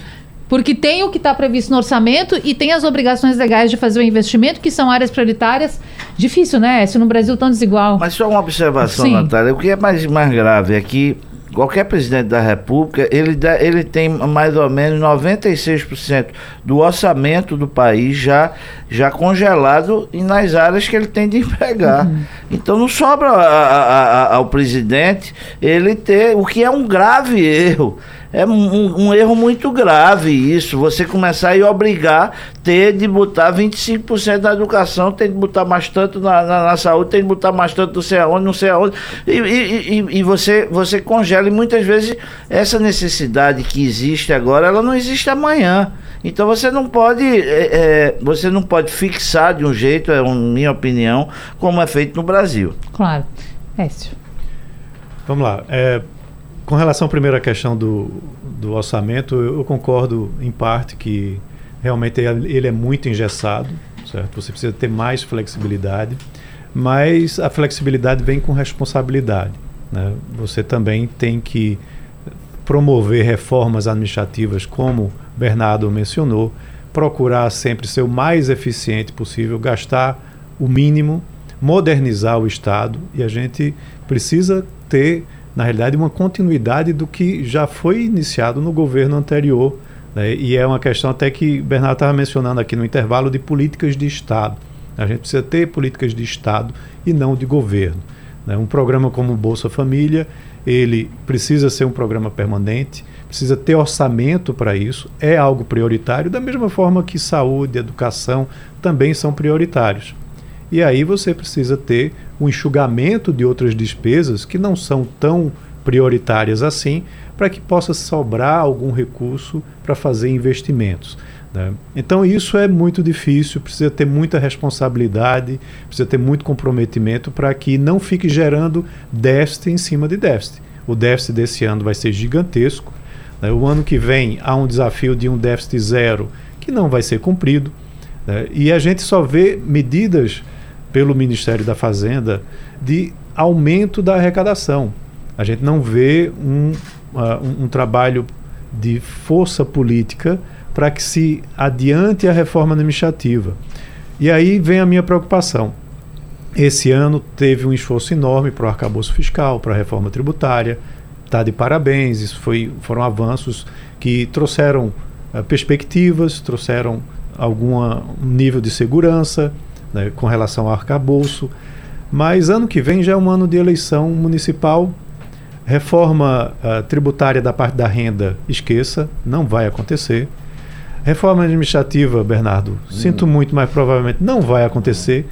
Porque tem o que está previsto no orçamento e tem as obrigações legais de fazer o investimento, que são áreas prioritárias. Difícil, né? Se no Brasil tão desigual. Mas só uma observação, Sim. Natália. O que é mais, mais grave é que qualquer presidente da República, ele, dá, ele tem mais ou menos 96% do orçamento do país já, já congelado e nas áreas que ele tem de empregar. Uhum. Então não sobra a, a, a, ao presidente ele ter, o que é um grave erro. É um, um, erro muito grave isso, você começar e obrigar ter de botar 25% na educação, tem de botar mais tanto na, na, na, saúde, tem de botar mais tanto não sei aonde, não sei aonde, e, e, e, e, você, você congela, e muitas vezes essa necessidade que existe agora, ela não existe amanhã. Então você não pode, é, é, você não pode fixar de um jeito, é a minha opinião, como é feito no Brasil. Claro. Écio. Vamos lá. É, com relação à primeira questão do, do orçamento, eu, eu, concordo em parte que realmente ele é muito engessado, certo? Você precisa ter mais flexibilidade, mas a flexibilidade vem com responsabilidade. Né? Você também tem que promover reformas administrativas, como Bernardo mencionou, procurar sempre ser o mais eficiente possível, gastar o mínimo, modernizar o Estado e a gente precisa ter, na realidade, uma continuidade do que já foi iniciado no governo anterior. Né? E é uma questão até que Bernardo estava mencionando aqui no intervalo de políticas de Estado. A gente precisa ter políticas de Estado e não de governo. Né? Um programa como Bolsa Família, ele precisa ser um programa permanente, precisa ter orçamento para isso, é algo prioritário, da mesma forma que saúde, educação também são prioritários. E aí você precisa ter um enxugamento de outras despesas que não são tão prioritárias assim, para que possa sobrar algum recurso para fazer investimentos. Né? Então isso é muito difícil, precisa ter muita responsabilidade, precisa ter muito comprometimento para que não fique gerando déficit em cima de déficit. O déficit desse ano vai ser gigantesco. Né? O ano que vem há um desafio de um déficit zero que não vai ser cumprido. Né? E a gente só vê medidas pelo Ministério da Fazenda de aumento da arrecadação. A gente não vê um, uh, um, trabalho de força política para que se adiante a reforma administrativa. E aí vem a minha preocupação. Esse ano teve um esforço enorme para o arcabouço fiscal, para a reforma tributária. Está de parabéns, isso foi, foram avanços que trouxeram uh, perspectivas, trouxeram algum nível de segurança, né, com relação ao arcabouço. Mas ano que vem já é um ano de eleição municipal. Reforma uh, tributária da parte da renda, esqueça, não vai acontecer. Reforma administrativa, Bernardo, hum. sinto muito, mas provavelmente não vai acontecer.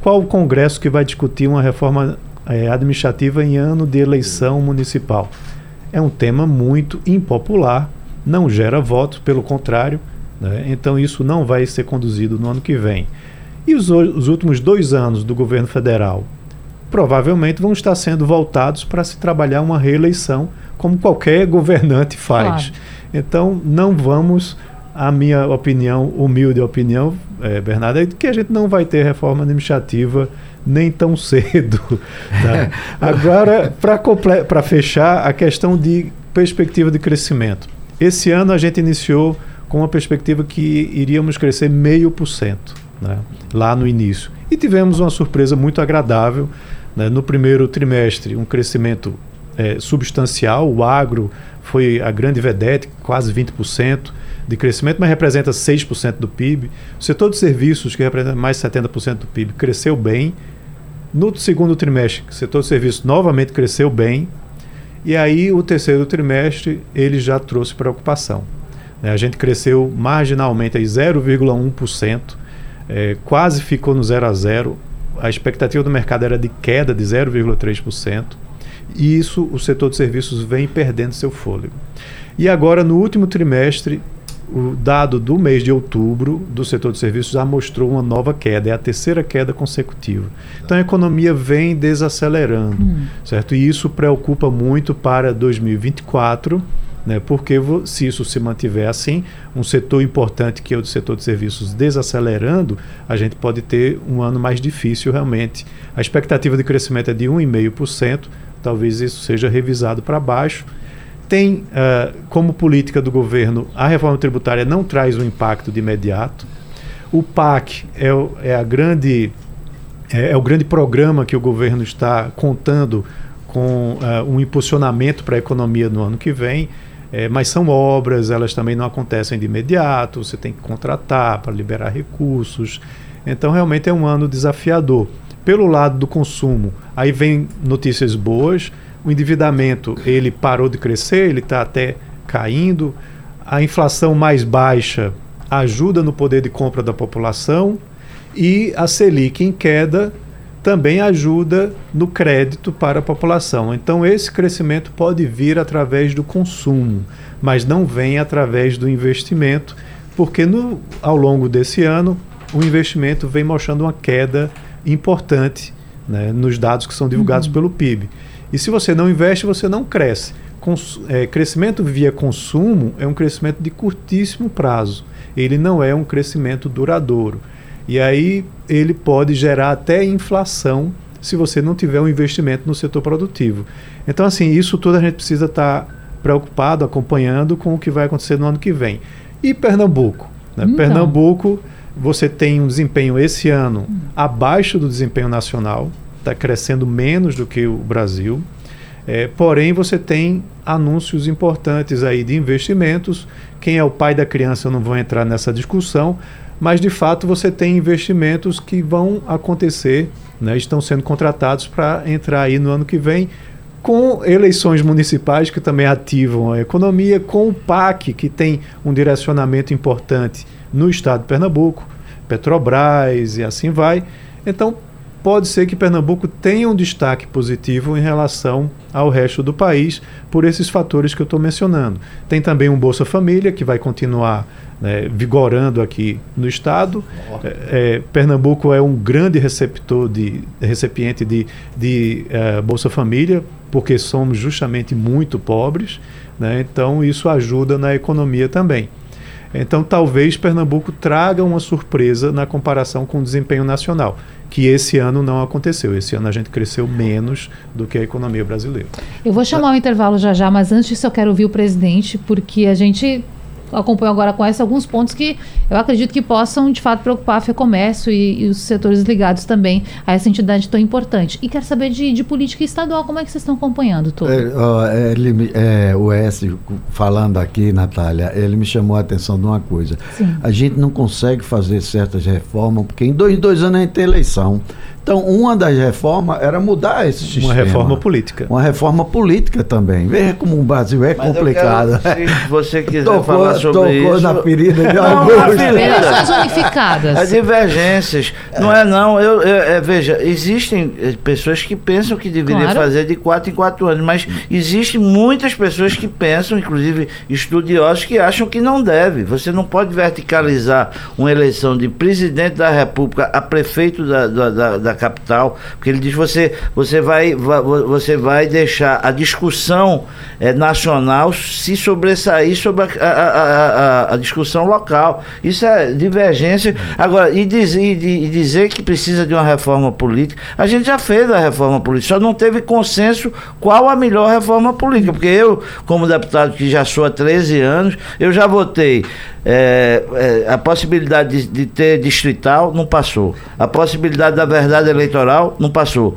Qual o Congresso que vai discutir uma reforma eh, administrativa em ano de eleição municipal? É um tema muito impopular, não gera votos, pelo contrário. Né? Então, isso não vai ser conduzido no ano que vem. E os, os últimos dois anos do governo federal provavelmente vão estar sendo voltados para se trabalhar uma reeleição, como qualquer governante faz. Claro. Então, não vamos, a minha opinião, humilde opinião, é, Bernardo, é que a gente não vai ter reforma administrativa nem tão cedo. Tá? Agora, para fechar, a questão de perspectiva de crescimento. Esse ano a gente iniciou com uma perspectiva que iríamos crescer meio por cento né, lá no início. E tivemos uma surpresa muito agradável. Né, no primeiro trimestre, um crescimento é, substancial. O agro foi a grande vedete, quase 20% de crescimento, mas representa 6% do PIB. O setor de serviços, que representa mais 70% do PIB, cresceu bem. No segundo trimestre, o setor de serviços novamente cresceu bem. E aí, o terceiro trimestre, ele já trouxe preocupação. Né, a gente cresceu marginalmente 0,1% é, quase ficou no 0 a 0. A expectativa do mercado era de queda de 0,3%. E isso o setor de serviços vem perdendo seu fôlego. E agora, no último trimestre, o dado do mês de outubro do setor de serviços já mostrou uma nova queda, é a terceira queda consecutiva. Então a economia vem desacelerando, hum. certo? E isso preocupa muito para 2024 né? Porque se isso se mantiver assim, um setor importante que é o setor de serviços desacelerando, a gente pode ter um ano mais difícil realmente. A expectativa de crescimento é de 1,5%, talvez isso seja revisado para baixo. Tem uh, como política do governo, a reforma tributária não traz um impacto de imediato. O PAC é, o, é a grande é, é, o grande programa que o governo está contando com uh, um impulsionamento para a economia no ano que vem. É, mas são obras, elas também não acontecem de imediato, você tem que contratar para liberar recursos. Então, realmente é um ano desafiador. Pelo lado do consumo, aí vem notícias boas. O endividamento ele parou de crescer, ele está até caindo. A inflação mais baixa ajuda no poder de compra da população e a Selic em queda também ajuda no crédito para a população. Então, esse crescimento pode vir através do consumo, mas não vem através do investimento, porque no, ao longo desse ano o investimento vem mostrando uma queda importante né, nos dados que são divulgados uhum. pelo PIB. E se você não investe, você não cresce. Cons é, crescimento via consumo é um crescimento de curtíssimo prazo. Ele não é um crescimento duradouro. E aí ele pode gerar até inflação se você não tiver um investimento no setor produtivo. Então, assim, isso tudo a gente precisa estar tá preocupado, acompanhando com o que vai acontecer no ano que vem. E Pernambuco? Né? Então. Pernambuco, você tem um desempenho esse ano abaixo do desempenho nacional, está crescendo menos do que o Brasil. É, porém, você tem anúncios importantes aí de investimentos. Quem é o pai da criança, eu não vou entrar nessa discussão, mas de fato você tem investimentos que vão acontecer, né, estão sendo contratados para entrar aí no ano que vem, com eleições municipais que também ativam a economia, com o PAC, que tem um direcionamento importante no estado de Pernambuco, Petrobras e assim vai. Então, pode ser que Pernambuco tenha um destaque positivo em relação ao resto do país por esses fatores que eu estou mencionando. Tem também um Bolsa Família que vai continuar né, vigorando aqui no estado. É, é, Pernambuco é um grande receptor de recipiente de, de é, Bolsa Família porque somos justamente muito pobres, né, então isso ajuda na economia também. Então, talvez Pernambuco traga uma surpresa na comparação com o desempenho nacional, que esse ano não aconteceu. Esse ano a gente cresceu menos do que a economia brasileira. Eu vou chamar o intervalo já já, mas antes eu quero ouvir o presidente, porque a gente acompanho agora com essa alguns pontos que eu acredito que possam de fato preocupar a FEComércio e, e os setores ligados também a essa entidade tão importante. E quero saber de, de política estadual, como é que vocês estão acompanhando tudo? É, ó, ele, é, o S falando aqui, Natália, ele me chamou a atenção de uma coisa. Sim. A gente não consegue fazer certas reformas, porque em dois, dois anos a gente tem eleição. Então, uma das reformas era mudar esse sistema. Uma reforma política. Uma reforma política também. Veja como o Brasil é Mas eu complicado. quero, se você quiser tocou falar sobre tocou isso. na ferida de ferida. Eleições unificadas. As divergências. Não é não. Eu, eu- é, veja, existem eh, pessoas que pensam que deveria Claro. fazer de quatro em quatro anos, mas existem muitas pessoas que pensam, inclusive estudiosos, que acham que não deve. Você não pode verticalizar uma eleição de presidente da República a prefeito da, da, da- da capital, porque ele diz você você vai, va- você vai deixar a discussão eh, nacional se sobressair sobre a, a- a- a- discussão local. Isso é divergência. Agora, e dizer, e e dizer que precisa de uma reforma política, a gente já fez a reforma política, só não teve consenso qual a melhor reforma política, porque eu, como deputado que já sou há 13 anos, eu já votei é, é, a possibilidade de, de ter distrital não passou. A possibilidade da verdade eleitoral não passou.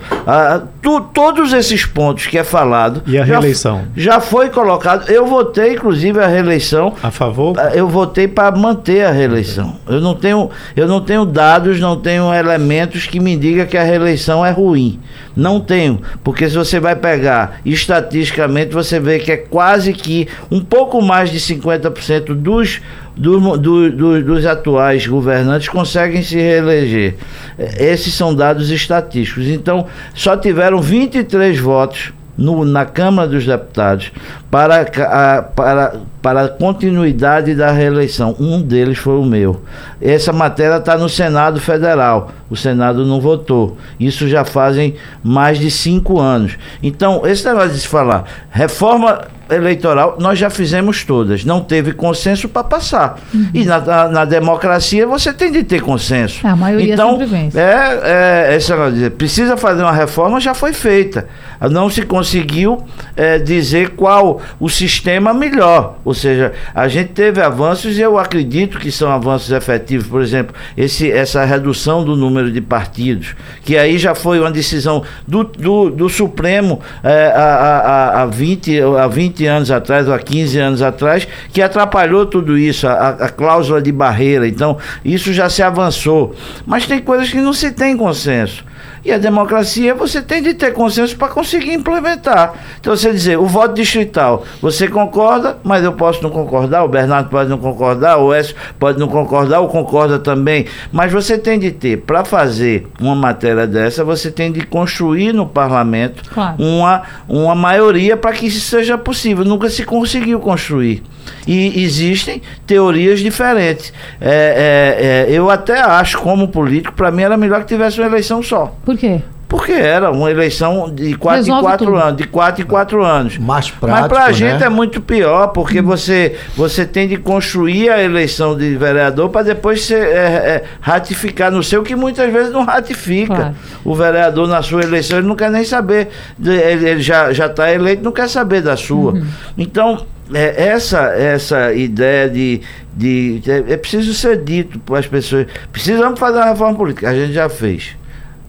Tu- todos esses pontos que é falado. E a já- reeleição? Já, foi colocado. Eu votei, inclusive, a reeleição. A favor? Ah, Eu votei para manter a reeleição. Eu não tenho, eu não tenho dados, não tenho elementos que me digam que a reeleição é ruim. Não tenho, porque se você vai pegar estatisticamente, você vê que é quase que um pouco mais de 50% dos, do- do- do- dos atuais governantes conseguem se reeleger. Eh, Esses são dados estatísticos. Então, só tiveram 23 votos no- na Câmara dos Deputados para, a- para, para a continuidade da reeleição. Um deles foi o meu. Essa matéria está no Senado Federal. O Senado não votou. Isso já fazem mais de cinco anos. Então, esse negócio de se falar reforma eleitoral, nós já fizemos todas. Não teve consenso para passar. E na, na, na democracia você tem de ter consenso. A maioria então, sempre vence. é, é, dizer, precisa fazer uma reforma, já foi feita. Não se conseguiu é, dizer qual o sistema melhor. Ou seja, a gente teve avanços e eu acredito que são avanços efetivos. Por exemplo, esse, essa redução do número de partidos, que aí já foi uma decisão do, do, do Supremo é, há, há- há, 20, há 20 anos atrás, ou há 15 anos atrás, que atrapalhou tudo isso, a, a cláusula de barreira. Então, isso já se avançou. Mas tem coisas que não se tem consenso. E a democracia você tem de ter consenso para conseguir implementar. Então você dizer, o voto distrital, você concorda, mas eu posso não concordar, o Bernardo pode não concordar, o Écio pode não concordar, ou concorda também. Mas você tem de ter, para fazer uma matéria dessa, você tem de construir no parlamento Claro. uma, uma maioria para que isso seja possível. Nunca se conseguiu construir. E existem teorias diferentes. É, é, é, eu até acho, como político, para mim era melhor que tivesse uma eleição só. Por quê? porque era uma eleição de 4 em 4 anos, de 4 em 4 anos. Mais prático, Mas para a né? gente é muito pior, porque você, você tem de construir a eleição de vereador para depois ser, é, é, ratificar no seu, que muitas vezes não ratifica. Claro. O vereador na sua eleição, ele não quer nem saber, de- ele, ele já está eleito, não quer saber da sua. Então, é, essa, essa ideia de. de é, é preciso ser dito para as pessoas. Precisamos fazer uma reforma política. A gente já fez.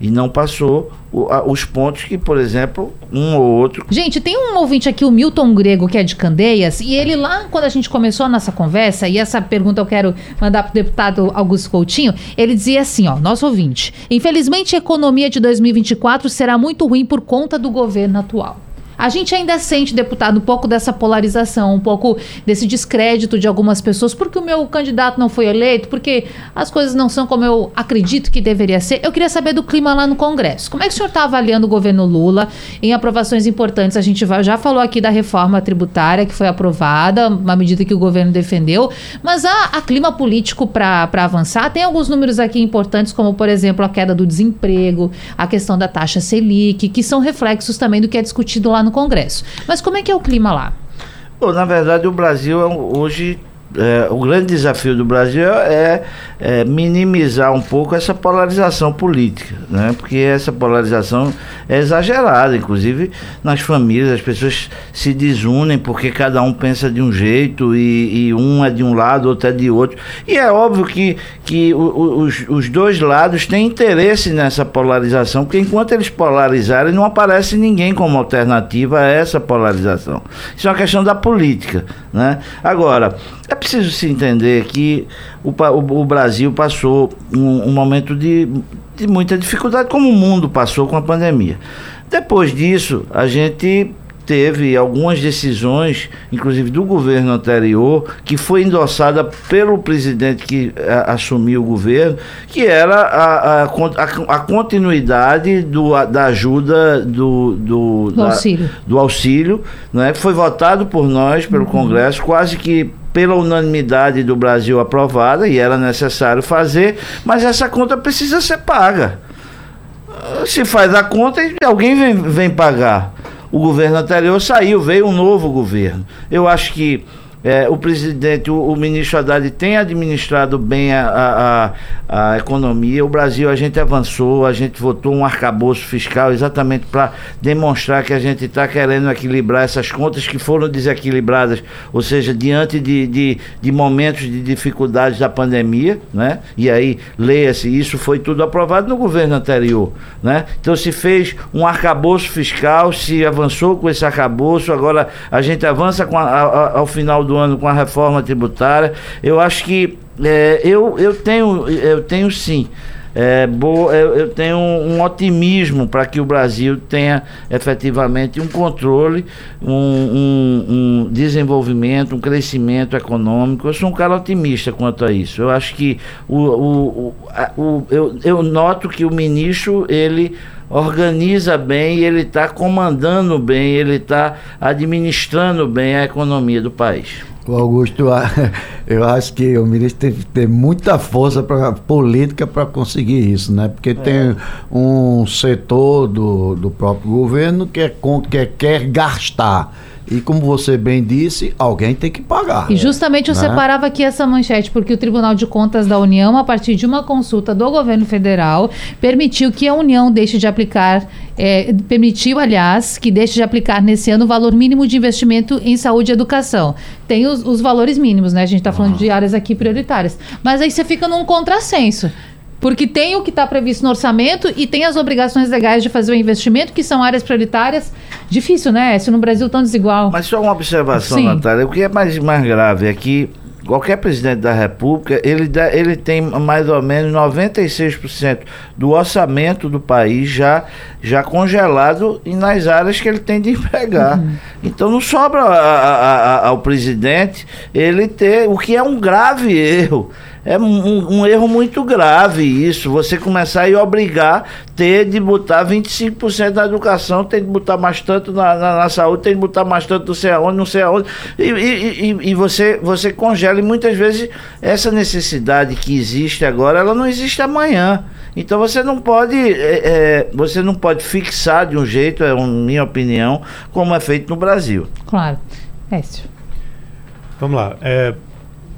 E não passou os pontos que, por exemplo, um ou outro Gente, tem um ouvinte aqui, o Milton Grego, que é de Candeias, e ele lá, quando a gente começou a nossa conversa, e essa pergunta eu quero mandar para o deputado Augusto Coutinho, ele dizia assim, ó, nosso ouvinte, infelizmente a economia de 2024 será muito ruim por conta do governo atual. A gente ainda sente, deputado, um pouco dessa polarização, um pouco desse descrédito de algumas pessoas, porque o meu candidato não foi eleito, porque as coisas não são como eu acredito que deveria ser. Eu queria saber do clima lá no Congresso. Como é que o senhor está avaliando o governo Lula em aprovações importantes? A gente já falou aqui da reforma tributária que foi aprovada, uma medida que o governo defendeu, mas há, há clima político para avançar. Tem alguns números aqui importantes, como, por exemplo, a queda do desemprego, a questão da taxa Selic, que são reflexos também do que é discutido lá no Congresso. Mas como é que é o clima lá? Pô, na verdade, o Brasil é hoje. É, o grande desafio do Brasil é, é minimizar um pouco essa polarização política, né? porque essa polarização é exagerada, inclusive nas famílias, as pessoas se desunem porque cada um pensa de um jeito e, e um é de um lado, outro é de outro. E é óbvio que, que os, os dois lados têm interesse nessa polarização, porque enquanto eles polarizarem, não aparece ninguém como alternativa a essa polarização. Isso é uma questão da política. Né? Agora, é preciso se entender que o, o- o Brasil passou um, um momento de, de muita dificuldade, como o mundo passou com a pandemia. Depois disso, a gente teve algumas decisões, inclusive do governo anterior, que foi endossada pelo presidente que a- assumiu o governo, que era a, a a- continuidade do, da ajuda do, do, Do da- auxílio. do auxílio, né, que foi votado por nós, pelo Congresso, quase que pela unanimidade do Brasil aprovada, e era necessário fazer, mas essa conta precisa ser paga. Se faz a conta e alguém vem, vem pagar. O governo anterior saiu, veio um novo governo. Eu acho que eh, o presidente, o, o ministro Haddad tem administrado bem a, a, a, economia. O Brasil, a gente avançou, a gente votou um arcabouço fiscal exatamente para demonstrar que a gente está querendo equilibrar essas contas que foram desequilibradas, ou seja, diante de, de, de momentos de dificuldades da pandemia, né? E aí, leia-se, isso foi tudo aprovado no governo anterior, né? Então se fez um arcabouço fiscal, se avançou com esse arcabouço, agora a gente avança a- ao final do ano com a reforma tributária. Eu acho que é, eu, eu tenho, eu tenho sim. É, bo- eu, eu tenho um, um otimismo para que o Brasil tenha efetivamente um controle, um, um- um desenvolvimento, um crescimento econômico. Eu sou um cara otimista quanto a isso. Eu acho que o, o, o- a- o- eu, eu noto que o ministro ele organiza bem, ele está comandando bem, ele está administrando bem a economia do país. O Augusto, eu acho que o ministro tem que ter muita força pra, política para conseguir isso, né? Porque tem um setor do, do próprio governo que, é, que é- quer gastar. E como você bem disse, alguém tem que pagar. E justamente eu Né? separava aqui essa manchete, porque o Tribunal de Contas da União, a partir de uma consulta do governo federal, permitiu que a União deixe de aplicar, eh, permitiu, aliás, que deixe de aplicar nesse ano o valor mínimo de investimento em saúde e educação. Tem os, os valores mínimos, né? A gente está falando de áreas aqui prioritárias. Mas aí você fica num contrassenso. Porque tem o que está previsto no orçamento e tem as obrigações legais de fazer o investimento, que são áreas prioritárias. Difícil, né? Se no Brasil tão desigual. Mas só uma observação, Sim. Natália. O que é mais, mais grave é que qualquer presidente da República, ele, dá, ele tem mais ou menos 96% do orçamento do país já, já congelado e nas áreas que ele tem de empregar. Então não sobra a- a- a- ao presidente ele ter, o que é um grave erro. É um, um, erro muito grave isso. Você começar e obrigar ter de botar 25% na educação, tem de botar mais tanto na, na, na, saúde, tem de botar mais tanto não sei aonde, não sei aonde. E, e, e, e você, você congela. E muitas vezes essa necessidade que existe agora, ela não existe amanhã. Então você não pode, é, é, você não pode fixar de um jeito, é uma minha opinião, como é feito no Brasil. Claro. Écio. Vamos lá. É,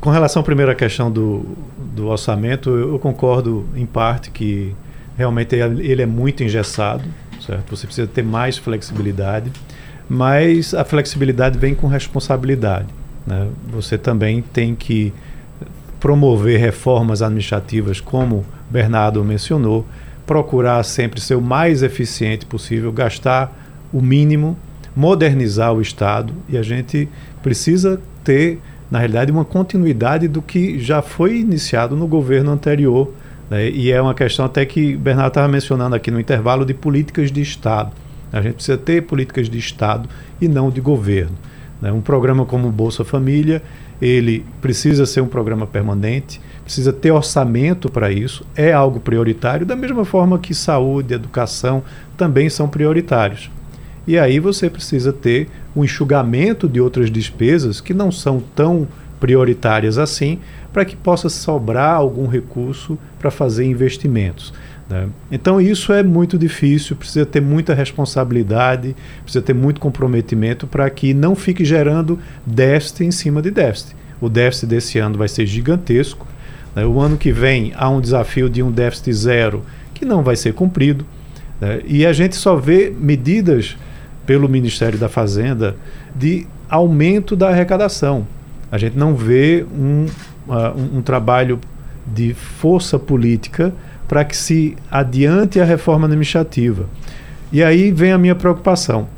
com relação à primeira questão do, do orçamento, eu, eu, concordo em parte que realmente ele é muito engessado, certo? Você precisa ter mais flexibilidade, mas a flexibilidade vem com responsabilidade. Né? Você também tem que promover reformas administrativas, como Bernardo mencionou, procurar sempre ser o mais eficiente possível, gastar o mínimo, modernizar o Estado e a gente precisa ter, na realidade, uma continuidade do que já foi iniciado no governo anterior. Né? E é uma questão até que Bernardo estava mencionando aqui no intervalo de políticas de Estado. A gente precisa ter políticas de Estado e não de governo. Né? Um programa como Bolsa Família, ele precisa ser um programa permanente, precisa ter orçamento para isso, é algo prioritário, da mesma forma que saúde, educação também são prioritários. E aí você precisa ter um enxugamento de outras despesas que não são tão prioritárias assim, para que possa sobrar algum recurso para fazer investimentos. Né? Então isso é muito difícil, precisa ter muita responsabilidade, precisa ter muito comprometimento para que não fique gerando déficit em cima de déficit. O déficit desse ano vai ser gigantesco. Né? O ano que vem há um desafio de um déficit zero que não vai ser cumprido. Né? E a gente só vê medidas pelo Ministério da Fazenda de aumento da arrecadação. A gente não vê um, uh, um, trabalho de força política para que se adiante a reforma administrativa. E aí vem a minha preocupação.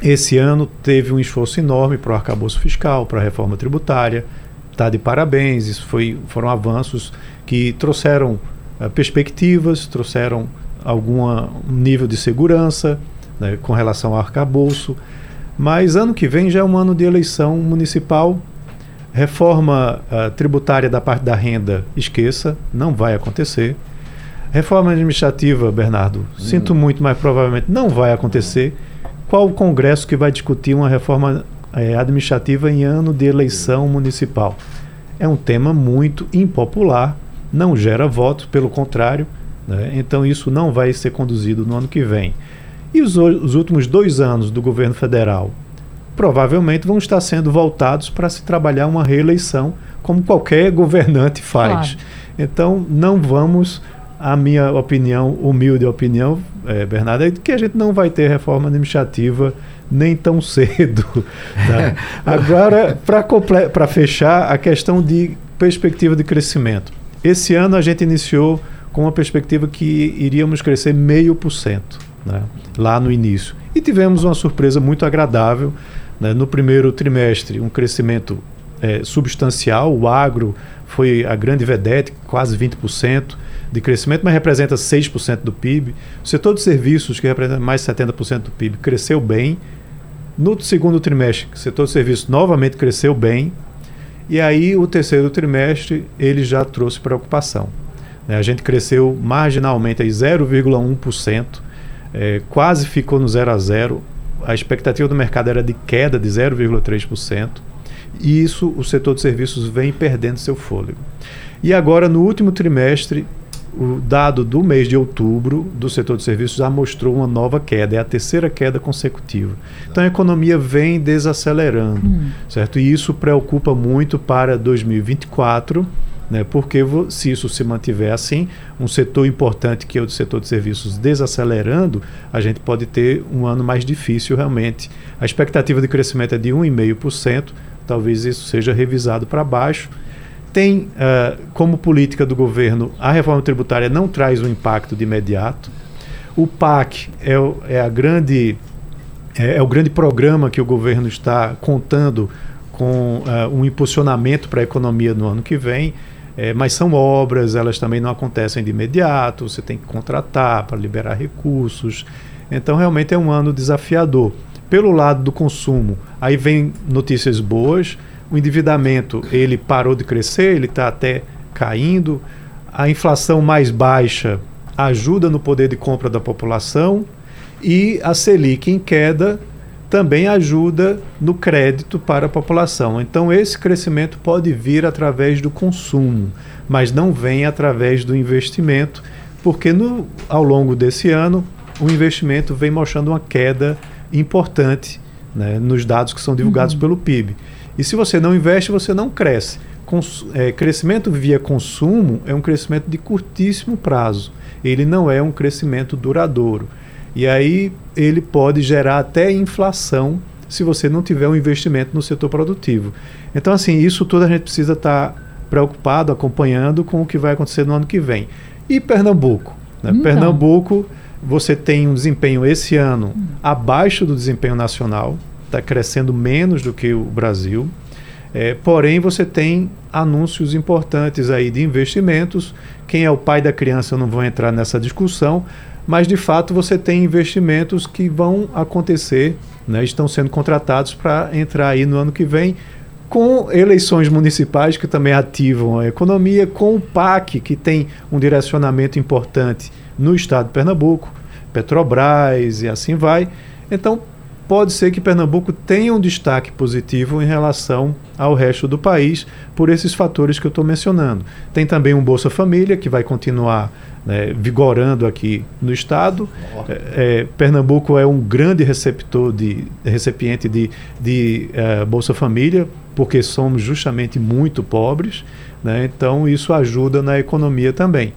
Esse ano teve um esforço enorme para o arcabouço fiscal, para a reforma tributária. Está de parabéns, isso foi, foram avanços que trouxeram uh, perspectivas, trouxeram algum nível de segurança, né, com relação ao arcabouço. Mas ano que vem já é um ano de eleição municipal. Reforma uh, tributária da parte da renda, esqueça, não vai acontecer. Reforma administrativa, Bernardo, hum. sinto muito, mas provavelmente não vai acontecer. Qual o Congresso que vai discutir uma reforma é, administrativa em ano de eleição municipal? É um tema muito impopular, não gera votos, pelo contrário. Né? Então, isso não vai ser conduzido no ano que vem. E os, os últimos dois anos do governo federal provavelmente vão estar sendo voltados para se trabalhar uma reeleição, como qualquer governante faz. Claro. Então, não vamos, a minha opinião, humilde opinião, é, Bernardo, é que a gente não vai ter reforma administrativa nem tão cedo. Tá? Agora, para fechar, a questão de perspectiva de crescimento. Esse ano a gente iniciou com uma perspectiva que iríamos crescer meio por cento né, lá no início. E tivemos uma surpresa muito agradável. Né, no primeiro trimestre, um crescimento é, substancial. O agro foi a grande vedete, quase 20% de crescimento, mas representa 6% do PIB. O setor de serviços, que representa mais 70% do PIB, cresceu bem. No segundo trimestre, o setor de serviços novamente cresceu bem. E aí, o terceiro trimestre, ele já trouxe preocupação. Né, a gente cresceu marginalmente 0,1% é, quase ficou no 0 a 0. A expectativa do mercado era de queda de 0,3%. E isso o setor de serviços vem perdendo seu fôlego. E agora, no último trimestre, o dado do mês de outubro do setor de serviços já mostrou uma nova queda, é a terceira queda consecutiva. Então a economia vem desacelerando, hum. certo? E isso preocupa muito para 2024 né? Porque se isso se mantiver assim, um setor importante que é o setor de serviços desacelerando, a gente pode ter um ano mais difícil realmente. A expectativa de crescimento é de 1,5%, talvez isso seja revisado para baixo. Tem uh, como política do governo, a reforma tributária não traz um impacto de imediato. O PAC é, o, é a grande, é, é, o grande programa que o governo está contando com uh, um impulsionamento para a economia no ano que vem. É, mas são obras, elas também não acontecem de imediato, você tem que contratar para liberar recursos. Então, realmente é um ano desafiador. Pelo lado do consumo, aí vem notícias boas. O endividamento ele parou de crescer, ele está até caindo, a inflação mais baixa ajuda no poder de compra da população e a Selic em queda também ajuda no crédito para a população. Então, esse crescimento pode vir através do consumo, mas não vem através do investimento, porque no, ao longo desse ano o investimento vem mostrando uma queda importante né, nos dados que são divulgados uhum. pelo PIB. E se você não investe, você não cresce. Cons é, crescimento via consumo é um crescimento de curtíssimo prazo. Ele não é um crescimento duradouro. E aí ele pode gerar até inflação se você não tiver um investimento no setor produtivo. Então, assim, isso tudo a gente precisa estar tá preocupado, acompanhando com o que vai acontecer no ano que vem. E Pernambuco? Né? Então. Pernambuco, você tem um desempenho esse ano abaixo do desempenho nacional, está crescendo menos do que o Brasil. É, porém, você tem anúncios importantes aí de investimentos. Quem é o pai da criança, eu não vou entrar nessa discussão, mas de fato você tem investimentos que vão acontecer, né, estão sendo contratados para entrar aí no ano que vem, com eleições municipais que também ativam a economia, com o PAC, que tem um direcionamento importante no estado de Pernambuco, Petrobras e assim vai. Então, pode ser que Pernambuco tenha um destaque positivo em relação ao resto do país por esses fatores que eu estou mencionando. Tem também um Bolsa Família que vai continuar né, vigorando aqui no estado. É, é, Pernambuco é um grande receptor de recipiente de, de é, Bolsa Família porque somos justamente muito pobres, né, então isso ajuda na economia também.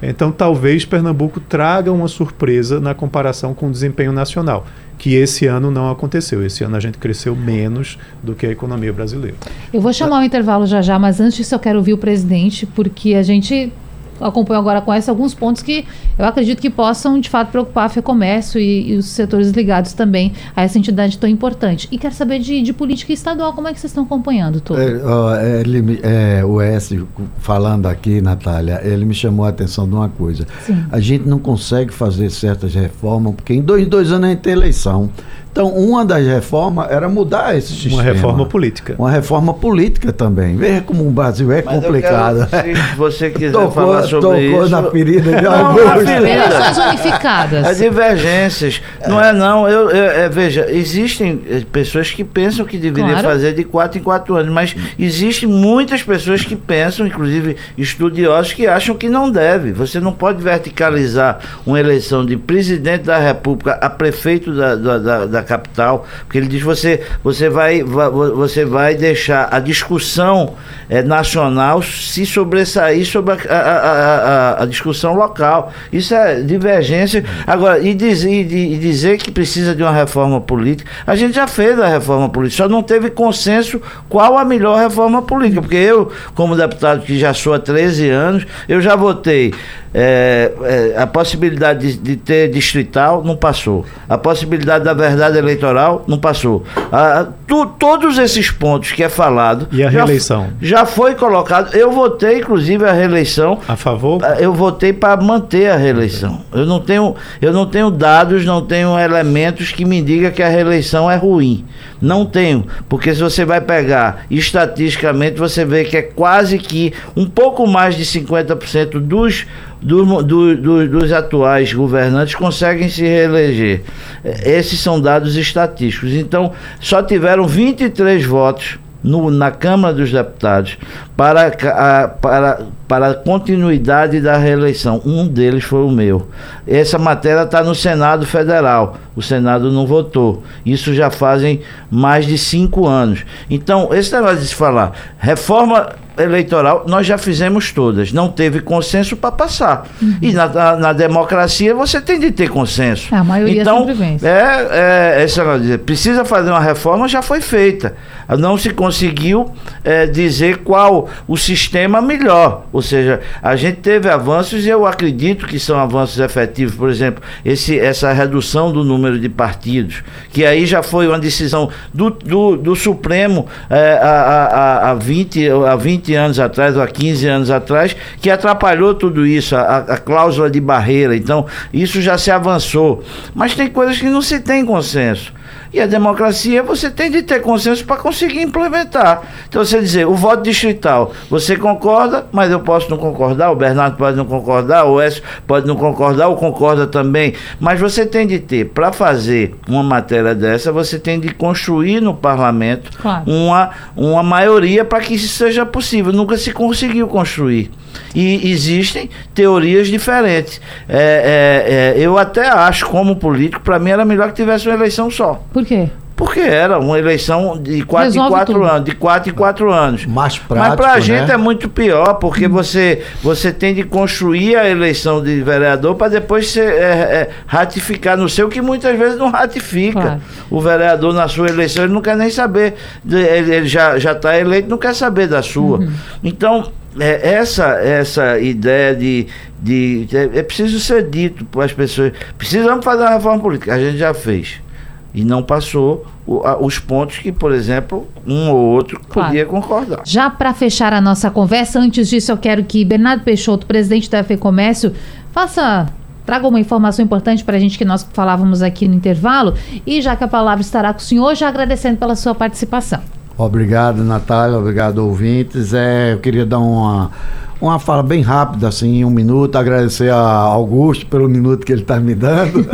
Então, talvez Pernambuco traga uma surpresa na comparação com o desempenho nacional, que esse ano não aconteceu. Esse ano a gente cresceu menos do que a economia brasileira. Eu vou chamar o intervalo já já, mas antes eu quero ouvir o presidente, porque a gente acompanho agora com essa alguns pontos que eu acredito que possam, de fato, preocupar a FEComércio e, e os setores ligados também a essa entidade tão importante. E quero saber de, de política estadual, como é que vocês estão acompanhando tudo? É, ele, é, o S, falando aqui, Natália, ele me chamou a atenção de uma coisa. Sim. A gente não consegue fazer certas reformas, porque em dois, dois anos a gente tem eleição. Então, uma das reformas era mudar esse sistema. Uma reforma política. Uma reforma política também. Veja como o Brasil é Mas complicado. Quero, se você quiser tocou, falar sobre tocou isso... Tocou na ferida de alguns. Eleições unificadas. As divergências. É. Não é não. Eu, eu é, veja, existem eh, pessoas que pensam que deveria claro. fazer de quatro em quatro anos, mas existem muitas pessoas que pensam, inclusive estudiosos, que acham que não deve. Você não pode verticalizar uma eleição de presidente da República a prefeito da, da, da, capital, porque ele diz você você vai, você vai deixar a discussão é, nacional se sobressair sobre a, a, a, a, discussão local. Isso é divergência. Agora, e, e dizer que precisa de uma reforma política, a gente já fez a reforma política, só não teve consenso qual a melhor reforma política, porque eu, como deputado que já sou há 13 anos, eu já votei é, é, a possibilidade de, de, ter distrital não passou. A possibilidade da verdade eleitoral não passou. A, tu, todos esses pontos que é falado. E a reeleição? Já, já foi colocado. Eu votei, inclusive, a reeleição. A favor? Eu votei para manter a reeleição. Eu não tenho, eu não tenho dados, não tenho elementos que me digam que a reeleição é ruim. Não tenho, porque se você vai pegar estatisticamente, você vê que é quase que um pouco mais de 50% dos do, do, do, dos atuais governantes conseguem se reeleger. Esses são dados estatísticos. Então, só tiveram 23 votos no, na Câmara dos Deputados para a, para, para a continuidade da reeleição. Um deles foi o meu. Essa matéria está no Senado Federal. O Senado não votou. Isso já fazem mais de cinco anos. Então, esse negócio de se falar reforma eleitoral, nós já fizemos todas. Não teve consenso para passar. Uhum. E na, na, na, democracia você tem de ter consenso. É, a maioria então, é, é, essa precisa fazer uma reforma, já foi feita. Não se conseguiu é, dizer qual o sistema melhor. Ou seja, a gente teve avanços e eu acredito que são avanços efetivos. Por exemplo, esse, essa redução do número de partidos, que aí já foi uma decisão do, do, do Supremo é, há, há, 20, há 20 anos atrás, ou há 15 anos atrás, que atrapalhou tudo isso, a, a cláusula de barreira. Então, isso já se avançou. Mas tem coisas que não se tem consenso. E a democracia você tem de ter consenso para conseguir implementar. Então você dizer, o voto distrital, você concorda, mas eu posso não concordar, o Bernardo pode não concordar, o Écio pode não concordar, ou concorda também. Mas você tem de ter, para fazer uma matéria dessa, você tem de construir no parlamento claro. uma, uma maioria para que isso seja possível. Nunca se conseguiu construir. E existem teorias diferentes. É, é, é, eu até acho, como político, para mim era melhor que tivesse uma eleição só. Por quê? Porque era uma eleição de 4 em 4 anos, de 4 em 4 anos. Mais prático, Mas para a gente né? é muito pior, porque hum. você, você tem de construir a eleição de vereador para depois ser, é, é, ratificar no seu, que muitas vezes não ratifica. Claro. O vereador na sua eleição, ele não quer nem saber, ele, ele já está eleito, não quer saber da sua. Uhum. Então, é, essa, essa ideia de, de. É, é preciso ser dito para as pessoas. Precisamos fazer uma reforma política. A gente já fez. E não passou o, a, os pontos que, por exemplo, um ou outro claro. podia concordar. Já para fechar a nossa conversa, antes disso, eu quero que Bernardo Peixoto, presidente da FEComércio, faça traga uma informação importante para a gente que nós falávamos aqui no intervalo. E já que a palavra estará com o senhor, já agradecendo pela sua participação. Obrigado, Natália. Obrigado, ouvintes. É, eu queria dar uma, uma fala bem rápida, assim, um minuto. Agradecer a Augusto pelo minuto que ele está me dando.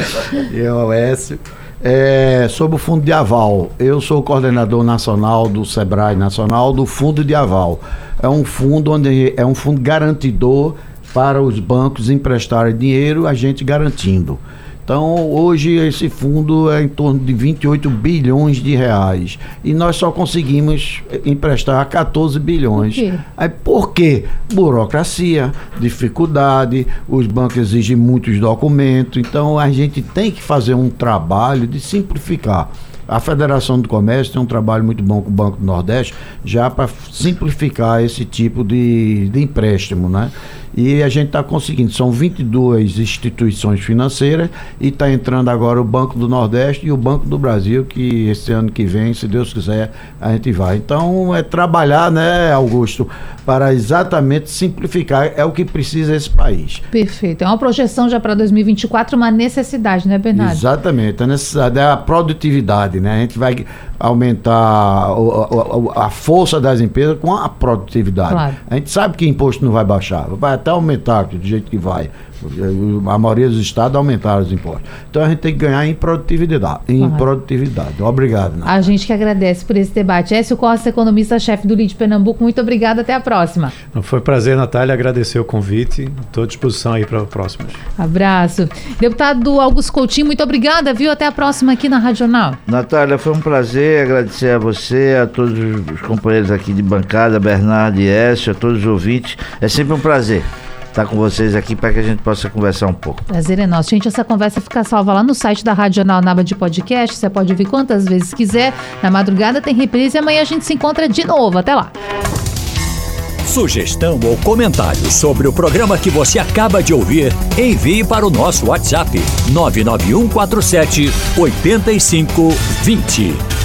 e ao Écio. É, sobre o fundo de aval, eu sou coordenador nacional do SEBRAE Nacional do Fundo de Aval. É um fundo onde é um fundo garantidor para os bancos emprestarem dinheiro, a gente garantindo. Então, hoje esse fundo é em torno de 28 bilhões de reais e nós só conseguimos emprestar 14 bilhões. Por quê? Aí, por quê? Burocracia, dificuldade, os bancos exigem muitos documentos, então a gente tem que fazer um trabalho de simplificar. A Federação do Comércio tem um trabalho muito bom com o Banco do Nordeste já para simplificar esse tipo de, de empréstimo, né? E a gente está conseguindo. São 22 instituições financeiras e está entrando agora o Banco do Nordeste e o Banco do Brasil, que esse ano que vem, se Deus quiser, a gente vai. Então é trabalhar, né, Augusto, para exatamente simplificar. É o que precisa esse país. Perfeito. É uma projeção já para 2024, uma necessidade, né, Bernardo? Exatamente. A necessidade é a produtividade, né? A gente vai aumentar a, a, a força das empresas com a produtividade. Claro. A gente sabe que imposto não vai baixar, vai até aumentar do jeito que vai. A maioria dos estados aumentaram os impostos. Então a gente tem que ganhar em produtividade. Em produtividade. Obrigado. A gente que agradece por esse debate. Écio Costa, economista-chefe do LID Pernambuco, muito obrigado. Até a próxima. Foi um prazer, Natália, agradecer o convite. Estou à disposição aí para próximos. Abraço. Deputado Augusto Coutinho, muito obrigada, viu? Até a próxima aqui na Regional. Natália, foi um prazer agradecer a você, a todos os companheiros aqui de bancada, Bernardo e Écio, a todos os ouvintes. É sempre um prazer estar com vocês aqui para que a gente possa conversar um pouco. Prazer é nosso. Gente, essa conversa fica salva lá no site da Rádio Jornal Naba de Podcast. Você pode ouvir quantas vezes quiser. Na madrugada tem reprise e amanhã a gente se encontra de novo. Até lá. Sugestão ou comentário sobre o programa que você acaba de ouvir, envie para o nosso WhatsApp 99147 8520.